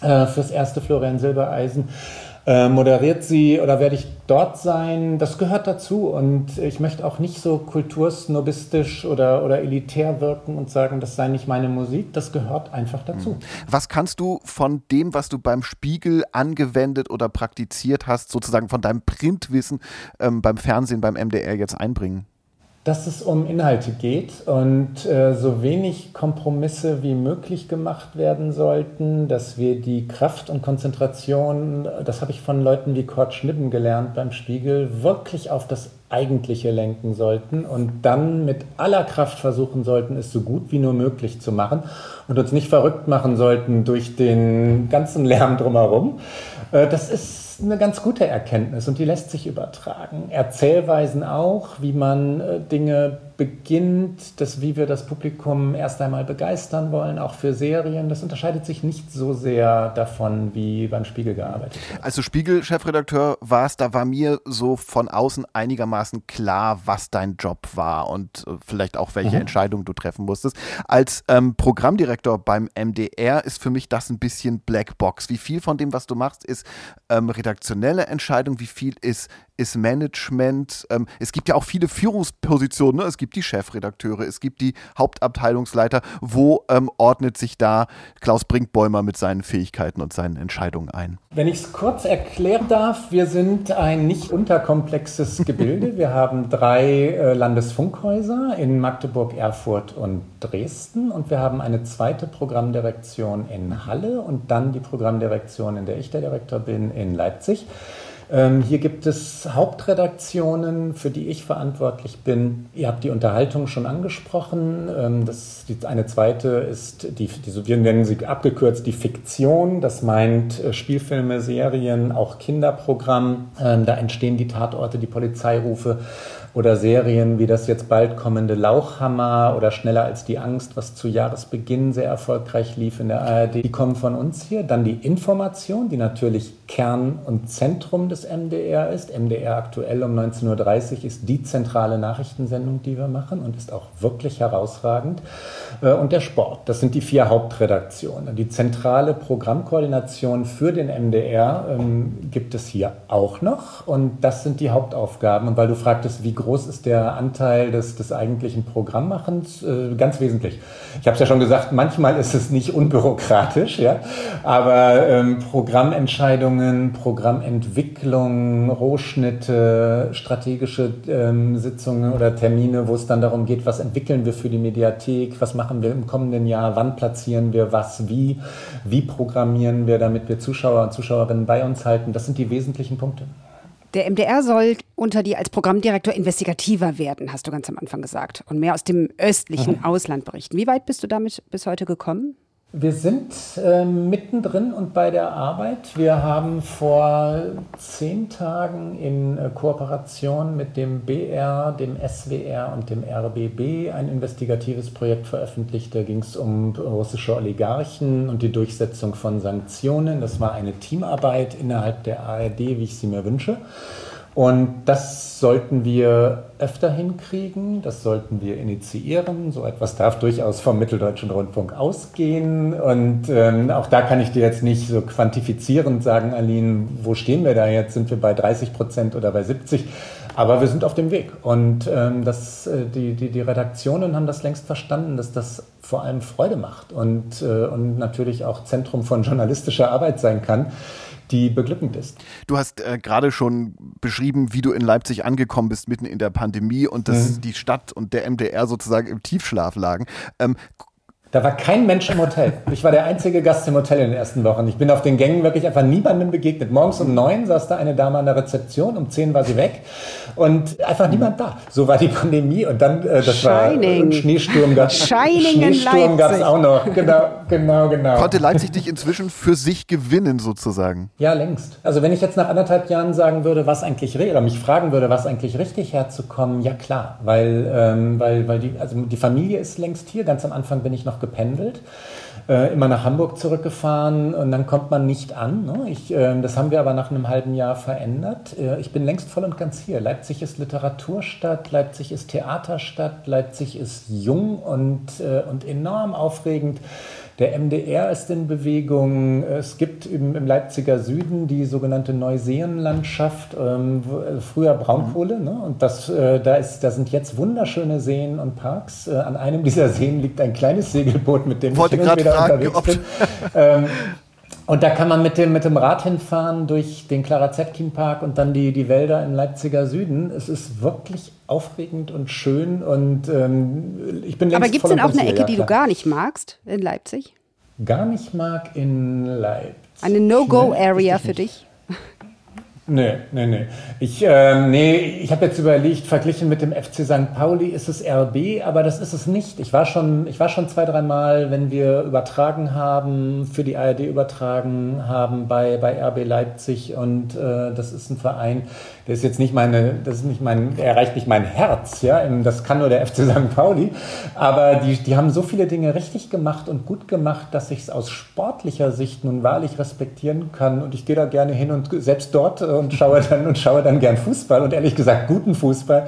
äh, fürs erste Florian Silbereisen. Äh, moderiert sie oder werde ich dort sein? Das gehört dazu und ich möchte auch nicht so kultursnobistisch oder, oder elitär wirken und sagen, das sei nicht meine Musik. Das gehört einfach dazu. Mhm. Was kannst du von dem, was du beim Spiegel angewendet oder praktiziert hast, sozusagen von deinem Printwissen ähm, beim Fernsehen, beim MDR jetzt einbringen? Dass es um Inhalte geht und äh, so wenig Kompromisse wie möglich gemacht werden sollten, dass wir die Kraft und Konzentration, das habe ich von Leuten wie Kurt Schnibben gelernt beim Spiegel, wirklich auf das Eigentliche lenken sollten und dann mit aller Kraft versuchen sollten, es so gut wie nur möglich zu machen und uns nicht verrückt machen sollten durch den ganzen Lärm drumherum. Äh, das ist ist eine ganz gute Erkenntnis und die lässt sich übertragen. Erzählweisen auch, wie man äh, Dinge beginnt, das, wie wir das Publikum erst einmal begeistern wollen, auch für Serien. Das unterscheidet sich nicht so sehr davon, wie beim Spiegel gearbeitet wird. Als du Spiegel-Chefredakteur warst, da war mir so von außen einigermaßen klar, was dein Job war und äh, vielleicht auch welche mhm. Entscheidungen du treffen musstest. Als ähm, Programmdirektor beim MDR ist für mich das ein bisschen Blackbox. Wie viel von dem, was du machst, ist ähm, redaktionelle Entscheidung, wie viel ist ist Management. Ähm, es gibt ja auch viele Führungspositionen. Ne? Es gibt die Chefredakteure, es gibt die Hauptabteilungsleiter. Wo ähm, ordnet sich da Klaus Brinkbäumer mit seinen Fähigkeiten und seinen Entscheidungen ein? Wenn ich es kurz erklären darf, wir sind ein nicht unterkomplexes (laughs) Gebilde. wir haben drei äh, Landesfunkhäuser in Magdeburg, Erfurt und Dresden und wir haben eine zweite Programmdirektion in Halle und dann die Programmdirektion, in der ich der Direktor bin, in Leipzig. Ähm, hier gibt es Hauptredaktionen, für die ich verantwortlich bin. Ihr habt die Unterhaltung schon angesprochen. Ähm, das, die, eine zweite ist, die, die, wir nennen sie abgekürzt die Fiktion. Das meint äh, Spielfilme, Serien, auch Kinderprogramm. Ähm, da entstehen die Tatorte, die Polizeirufe oder Serien wie das jetzt bald kommende Lauchhammer oder Schneller als die Angst, was zu Jahresbeginn sehr erfolgreich lief in der ARD. Die kommen von uns hier. Dann die Information, die natürlich Kern und Zentrum des MDR ist. MDR aktuell um 19.30 Uhr ist die zentrale Nachrichtensendung, die wir machen und ist auch wirklich herausragend. Äh, und der Sport, das sind die vier Hauptredaktionen. Die zentrale Programmkoordination für den MDR ähm, gibt es hier auch noch und das sind die Hauptaufgaben. Und weil du fragtest, wie groß ist der Anteil des, des eigentlichen Programmmachens? Äh, ganz wesentlich. Ich habe es ja schon gesagt, manchmal ist es nicht unbürokratisch, ja, aber ähm, Programmentscheidungen, Programmentwicklung, Rohschnitte, strategische ähm, Sitzungen oder Termine, wo es dann darum geht, was entwickeln wir für die Mediathek, was machen wir im kommenden Jahr, wann platzieren wir was, wie, wie programmieren wir, damit wir Zuschauer und Zuschauerinnen bei uns halten. Das sind die wesentlichen Punkte. Der MDR soll unter dir als Programmdirektor investigativer werden, hast du ganz am Anfang gesagt, und mehr aus dem östlichen mhm. Ausland berichten. Wie weit bist du damit bis heute gekommen? Wir sind äh, mittendrin und bei der Arbeit. Wir haben vor zehn Tagen in äh, Kooperation mit dem BR, dem SWR und dem RBB ein investigatives Projekt veröffentlicht. Da ging es um russische Oligarchen und die Durchsetzung von Sanktionen. Das war eine Teamarbeit innerhalb der ARD, wie ich sie mir wünsche. Und das sollten wir öfter hinkriegen, das sollten wir initiieren. So etwas darf durchaus vom Mitteldeutschen Rundfunk ausgehen. Und ähm, auch da kann ich dir jetzt nicht so quantifizierend sagen, Aline, wo stehen wir da jetzt? Sind wir bei 30 Prozent oder bei 70? Aber wir sind auf dem Weg. Und ähm, das, äh, die, die, die Redaktionen haben das längst verstanden, dass das vor allem Freude macht und, äh, und natürlich auch Zentrum von journalistischer Arbeit sein kann die beglückend ist. Du hast äh, gerade schon beschrieben, wie du in Leipzig angekommen bist, mitten in der Pandemie und dass mhm. die Stadt und der MDR sozusagen im Tiefschlaf lagen. Ähm, da war kein Mensch im Hotel. Ich war der einzige Gast im Hotel in den ersten Wochen. Ich bin auf den Gängen wirklich einfach niemandem begegnet. Morgens um neun saß da eine Dame an der Rezeption, um zehn war sie weg und einfach niemand da. So war die Pandemie und dann, äh, das Shining. war Schneesturm gab Schneesturm gab es auch noch. Genau, genau, genau. Konnte Leipzig dich inzwischen für sich gewinnen sozusagen? Ja, längst. Also wenn ich jetzt nach anderthalb Jahren sagen würde, was eigentlich oder mich fragen würde, was eigentlich richtig herzukommen, ja klar, weil, ähm, weil, weil die, also die Familie ist längst hier. Ganz am Anfang bin ich noch gependelt, äh, immer nach Hamburg zurückgefahren und dann kommt man nicht an. Ne? Ich, äh, das haben wir aber nach einem halben Jahr verändert. Äh, ich bin längst voll und ganz hier. Leipzig ist Literaturstadt, Leipzig ist Theaterstadt, Leipzig ist jung und, äh, und enorm aufregend. Der MDR ist in Bewegung. Es gibt im, im Leipziger Süden die sogenannte Neuseenlandschaft, ähm, äh, früher Braunkohle. Ne? Und das, äh, da, ist, da sind jetzt wunderschöne Seen und Parks. Äh, an einem dieser Seen liegt ein kleines Segelboot, mit dem Wollte ich hin und wieder fragen, unterwegs bin. ähm, und da kann man mit dem, mit dem Rad hinfahren durch den Clara Zetkin Park und dann die, die Wälder im Leipziger Süden. Es ist wirklich aufregend und schön und ähm, ich bin längst Aber gibt es denn auch eine Ecke, ja, die du gar nicht magst in Leipzig? Gar nicht mag in Leipzig. Eine No-Go-Area für dich? Nee, nee, nee. Ich, äh, nee, ich habe jetzt überlegt, verglichen mit dem FC St. Pauli ist es RB, aber das ist es nicht. Ich war schon, ich war schon zwei, dreimal, wenn wir übertragen haben, für die ARD übertragen haben bei, bei RB Leipzig und äh, das ist ein Verein, der ist jetzt nicht meine, das ist nicht mein, er erreicht nicht mein Herz, ja, das kann nur der FC St. Pauli, aber die, die haben so viele Dinge richtig gemacht und gut gemacht, dass ich es aus sportlicher Sicht nun wahrlich respektieren kann und ich gehe da gerne hin und selbst dort äh, und schaue dann und schaue dann gern Fußball und ehrlich gesagt guten Fußball.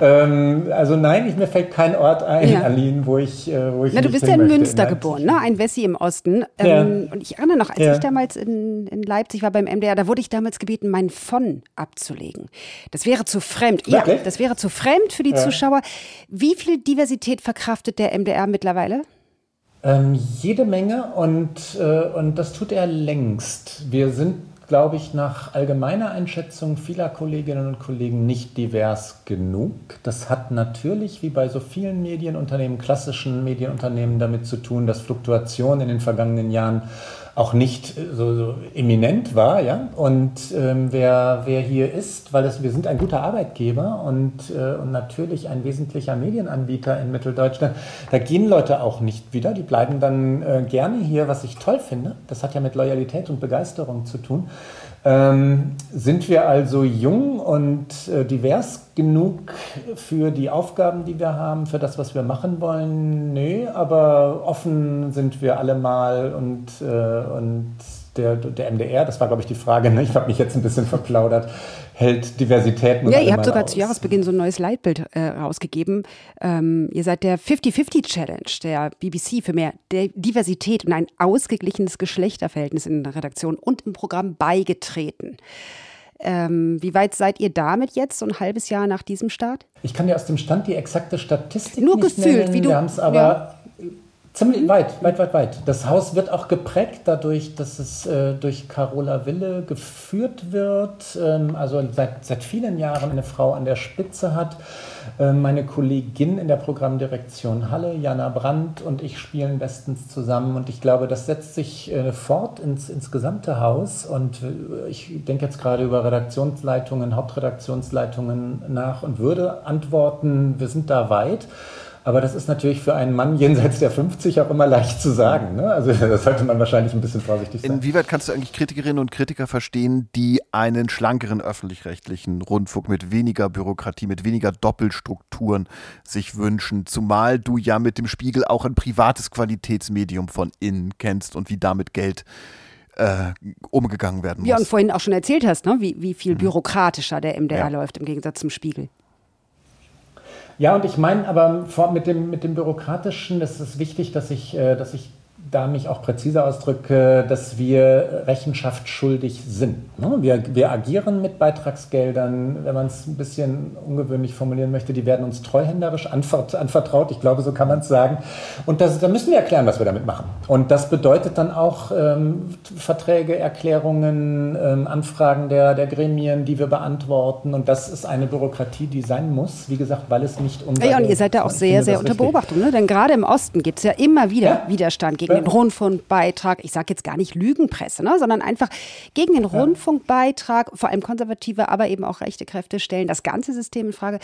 Ähm, also nein, ich, mir fällt kein Ort ein, ja. Aline, wo ich, äh, wo ich Na, du bist ja in Münster in geboren, ne? Ein Wessi im Osten. Ähm, ja. Und ich erinnere noch, als ja. ich damals in, in Leipzig war beim MDR, da wurde ich damals gebeten, mein von abzulegen legen. Das wäre zu fremd. Wirklich? Ja, das wäre zu fremd für die. Zuschauer. Wie viel Diversität verkraftet der MDR mittlerweile? Ähm, jede Menge und, äh, und das tut er längst. Wir sind, glaube ich, nach allgemeiner Einschätzung vieler Kolleginnen und Kollegen nicht divers genug. Das hat natürlich, wie bei so vielen Medienunternehmen, klassischen Medienunternehmen, damit zu tun, dass Fluktuation in den vergangenen Jahren auch nicht so, so eminent war. Ja? Und ähm, wer, wer hier ist, weil es, wir sind ein guter Arbeitgeber und, äh, und natürlich ein wesentlicher Medienanbieter in Mitteldeutschland, da gehen Leute auch nicht wieder. Die bleiben dann äh, gerne hier, was ich toll finde. Das hat ja mit Loyalität und Begeisterung zu tun. Ähm, sind wir also jung und äh, divers genug für die Aufgaben, die wir haben, für das, was wir machen wollen? Nö, aber offen sind wir alle mal und, äh, und der, der MDR, das war, glaube ich, die Frage, ne? ich habe mich jetzt ein bisschen verplaudert, hält Diversität Ja, ihr habt sogar aus. zu Jahresbeginn so ein neues Leitbild äh, rausgegeben. Ähm, ihr seid der 50-50 Challenge der BBC für mehr Diversität und ein ausgeglichenes Geschlechterverhältnis in der Redaktion und im Programm beigetreten. Ähm, wie weit seid ihr damit jetzt, so ein halbes Jahr nach diesem Start? Ich kann dir aus dem Stand die exakte Statistik Nur nicht gefühlt, nennen. wie du. Wir haben es aber ja. Ziemlich weit, weit, weit, weit. Das Haus wird auch geprägt dadurch, dass es äh, durch Carola Wille geführt wird. Ähm, also seit, seit vielen Jahren eine Frau an der Spitze hat. Ähm, meine Kollegin in der Programmdirektion Halle, Jana Brandt und ich spielen bestens zusammen. Und ich glaube, das setzt sich äh, fort ins, ins gesamte Haus. Und äh, ich denke jetzt gerade über Redaktionsleitungen, Hauptredaktionsleitungen nach und würde antworten, wir sind da weit. Aber das ist natürlich für einen Mann jenseits der 50 auch immer leicht zu sagen. Ne? Also (laughs) das sollte man wahrscheinlich ein bisschen vorsichtig sein. Inwieweit kannst du eigentlich Kritikerinnen und Kritiker verstehen, die einen schlankeren öffentlich-rechtlichen Rundfunk mit weniger Bürokratie, mit weniger Doppelstrukturen sich wünschen? Zumal du ja mit dem Spiegel auch ein privates Qualitätsmedium von innen kennst und wie damit Geld äh, umgegangen werden muss. Ja, und vorhin auch schon erzählt hast, ne? wie, wie viel mhm. bürokratischer der MDR ja. läuft im Gegensatz zum Spiegel. Ja, und ich meine aber mit dem, mit dem Bürokratischen, das ist wichtig, dass ich, äh, dass ich da mich auch präziser ausdrücke, dass wir Rechenschaft schuldig sind. Ne? Wir, wir agieren mit Beitragsgeldern, wenn man es ein bisschen ungewöhnlich formulieren möchte, die werden uns treuhänderisch anvertraut. Ich glaube, so kann man es sagen. Und das, da müssen wir erklären, was wir damit machen. Und das bedeutet dann auch ähm, Verträge, Erklärungen, ähm, Anfragen der, der Gremien, die wir beantworten. Und das ist eine Bürokratie, die sein muss, wie gesagt, weil es nicht unser... Ja, und ihr seid da auch sehr, sehr unter Beobachtung. Ne? Denn gerade im Osten gibt es ja immer wieder ja. Widerstand gegen den Rundfunkbeitrag, ich sage jetzt gar nicht Lügenpresse, ne, sondern einfach gegen den. Rundfunkbeitrag, vor allem konservative, aber eben auch rechte Kräfte stellen das ganze System in Frage.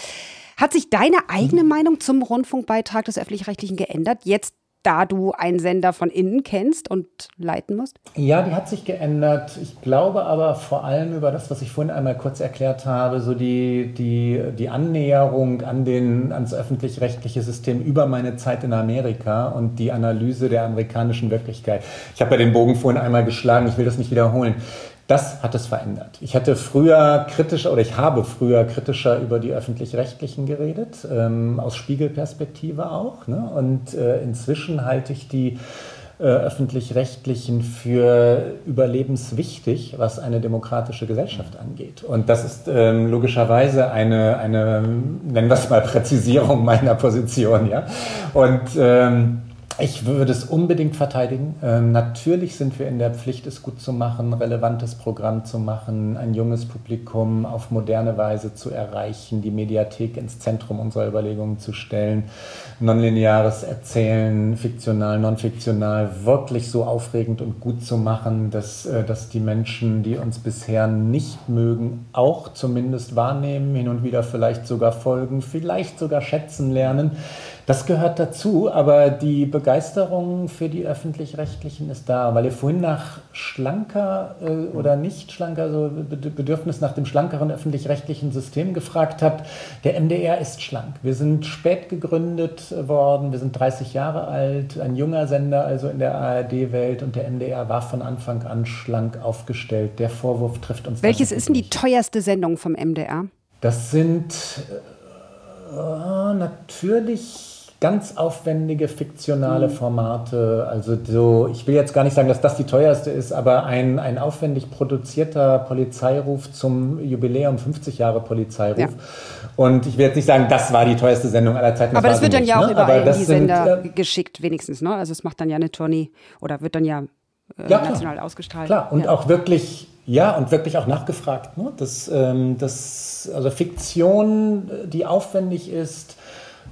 Hat sich deine eigene mhm. Meinung zum Rundfunkbeitrag des öffentlich-rechtlichen geändert, jetzt da du einen Sender von innen kennst und leiten musst? Ja, die hat sich geändert. Ich glaube aber vor allem über das, was ich vorhin einmal kurz erklärt habe, so die, die, die Annäherung an den, ans öffentlich-rechtliche System über meine Zeit in Amerika und die Analyse der amerikanischen Wirklichkeit. Ich habe ja den Bogen vorhin einmal geschlagen, ich will das nicht wiederholen. Das hat es verändert. Ich hatte früher kritischer oder ich habe früher kritischer über die öffentlich-rechtlichen geredet, ähm, aus Spiegelperspektive auch. Ne? Und äh, inzwischen halte ich die äh, öffentlich-rechtlichen für überlebenswichtig, was eine demokratische Gesellschaft angeht. Und das ist ähm, logischerweise eine, eine, nennen wir es mal, Präzisierung meiner Position. Ja? Und ähm, Ich würde es unbedingt verteidigen. Ähm, natürlich sind wir in der Pflicht, es gut zu machen, relevantes Programm zu machen, ein junges Publikum auf moderne Weise zu erreichen, die Mediathek ins Zentrum unserer Überlegungen zu stellen, nonlineares Erzählen, fiktional, nonfiktional, wirklich so aufregend und gut zu machen, dass, äh, dass die Menschen, die uns bisher nicht mögen, auch zumindest wahrnehmen, hin und wieder vielleicht sogar folgen, vielleicht sogar schätzen lernen. Das gehört dazu, aber die Begeisterung für die öffentlich-rechtlichen ist da, weil ihr vorhin nach schlanker äh, oder nicht schlanker, also Bedürfnis nach dem schlankeren öffentlich-rechtlichen System gefragt habt. Der MDR ist schlank. Wir sind spät gegründet worden, wir sind 30 Jahre alt, ein junger Sender also in der ARD-Welt und der MDR war von Anfang an schlank aufgestellt. Der Vorwurf trifft uns. Welches ist denn die teuerste Sendung vom MDR? Das sind äh, natürlich ganz aufwendige fiktionale. Formate. Also so, ich will jetzt gar nicht sagen, dass das die teuerste ist, aber ein, ein aufwendig produzierter Polizeiruf zum Jubiläum 50 Jahre Polizeiruf. Ja. Und ich will jetzt nicht sagen, das war die teuerste Sendung aller Zeiten. aber das wird dann nicht, ja auch ne? überall in die Sender sind, äh, geschickt, wenigstens. Ne? Also es macht dann ja eine Tournee oder wird dann ja, äh, ja national klar. ausgestrahlt. Klar, und ja. auch wirklich ja, und wirklich auch nachgefragt. Ne? Das, ähm, das, also Fiktion, die aufwendig ist,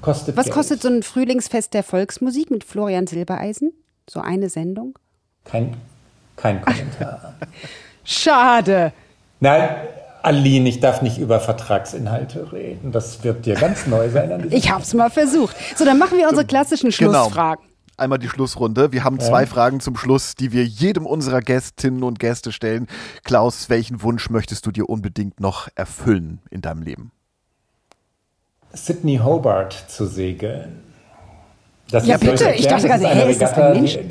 kostet Was Geld. kostet so ein Frühlingsfest der Volksmusik mit Florian Silbereisen? So eine Sendung? Kein, kein Kommentar. (laughs) Schade. Nein, Aline, ich darf nicht über Vertragsinhalte reden. Das wird dir ganz neu sein. ich habe es mal versucht. So, dann machen wir unsere klassischen genau. Schlussfragen. Genau. Einmal die Schlussrunde. Wir haben zwei ja. Fragen zum Schluss, die wir jedem unserer Gästinnen und Gäste stellen. Klaus, welchen Wunsch möchtest du dir unbedingt noch erfüllen in deinem Leben? Sydney Hobart zu segeln. Das ja, bitte, ich dachte gerade, hey, ist das ein Mensch? (laughs)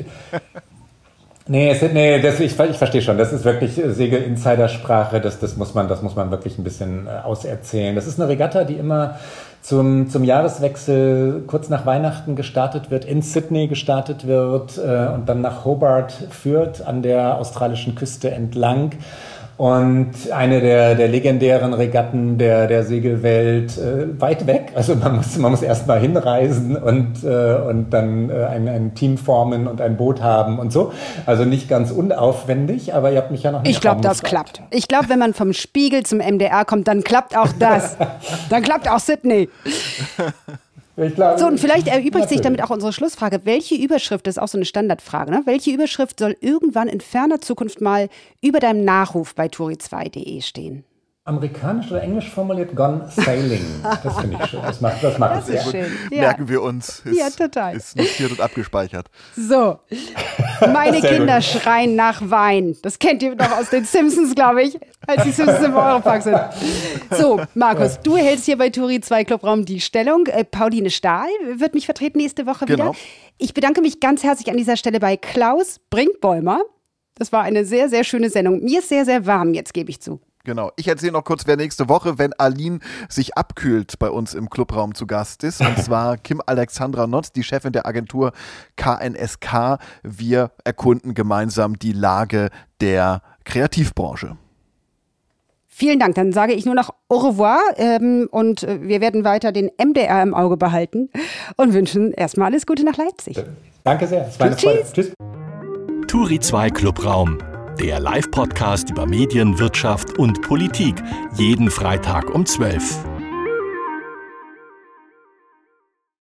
Nee, nee das, ich, ich verstehe schon. Das ist wirklich Segel-Insidersprache. Das, das, muss man, das muss man wirklich ein bisschen äh, auserzählen. Das ist eine Regatta, die immer zum, zum Jahreswechsel kurz nach Weihnachten gestartet wird, in Sydney gestartet wird äh, und dann nach Hobart führt, an der australischen Küste entlang. Und eine der, der legendären Regatten der, der Segelwelt äh, weit weg. Also man muss, man muss erst mal hinreisen und, äh, und dann äh, ein, ein Team formen und ein Boot haben und so. Also nicht ganz unaufwendig, aber ihr habt mich ja noch nicht Ich glaube, das klappt. Ich glaube, wenn man vom Spiegel zum MDR kommt, dann klappt auch das. (laughs) dann klappt auch Sydney. Glaube, so, und vielleicht erübrigt natürlich. sich damit auch unsere Schlussfrage. Welche Überschrift, das ist auch so eine Standardfrage, ne? welche Überschrift soll irgendwann in ferner Zukunft mal über deinem Nachruf bei turi2.de stehen? Amerikanisch oder Englisch formuliert Gone Sailing. Das finde ich schön. Das macht, das macht das sehr schön. Ja. Merken wir uns. Ist, ja, total. Ist notiert und abgespeichert. So. Meine Kinder gut. schreien nach Wein. Das kennt ihr noch aus den Simpsons, glaube ich, als die Simpsons im Europark sind. So, Markus, du hältst hier bei Turi 2 Clubraum die Stellung. Äh, Pauline Stahl wird mich vertreten nächste Woche genau. wieder. Ich bedanke mich ganz herzlich an dieser Stelle bei Klaus Brinkbäumer. Das war eine sehr, sehr schöne Sendung. Mir ist sehr, sehr warm, jetzt gebe ich zu. Genau. Ich erzähle noch kurz, wer nächste Woche, wenn Aline sich abkühlt, bei uns im Clubraum zu Gast ist. Und (laughs) zwar Kim Alexandra Notz, die Chefin der Agentur KNSK. Wir erkunden gemeinsam die Lage der Kreativbranche. Vielen Dank. Dann sage ich nur noch au revoir ähm, und äh, wir werden weiter den MDR im Auge behalten und wünschen erstmal alles Gute nach Leipzig. Danke sehr. Tschüss. Tschüss. Turi 2 Clubraum der Live-Podcast über Medien, Wirtschaft und Politik. Jeden Freitag um 12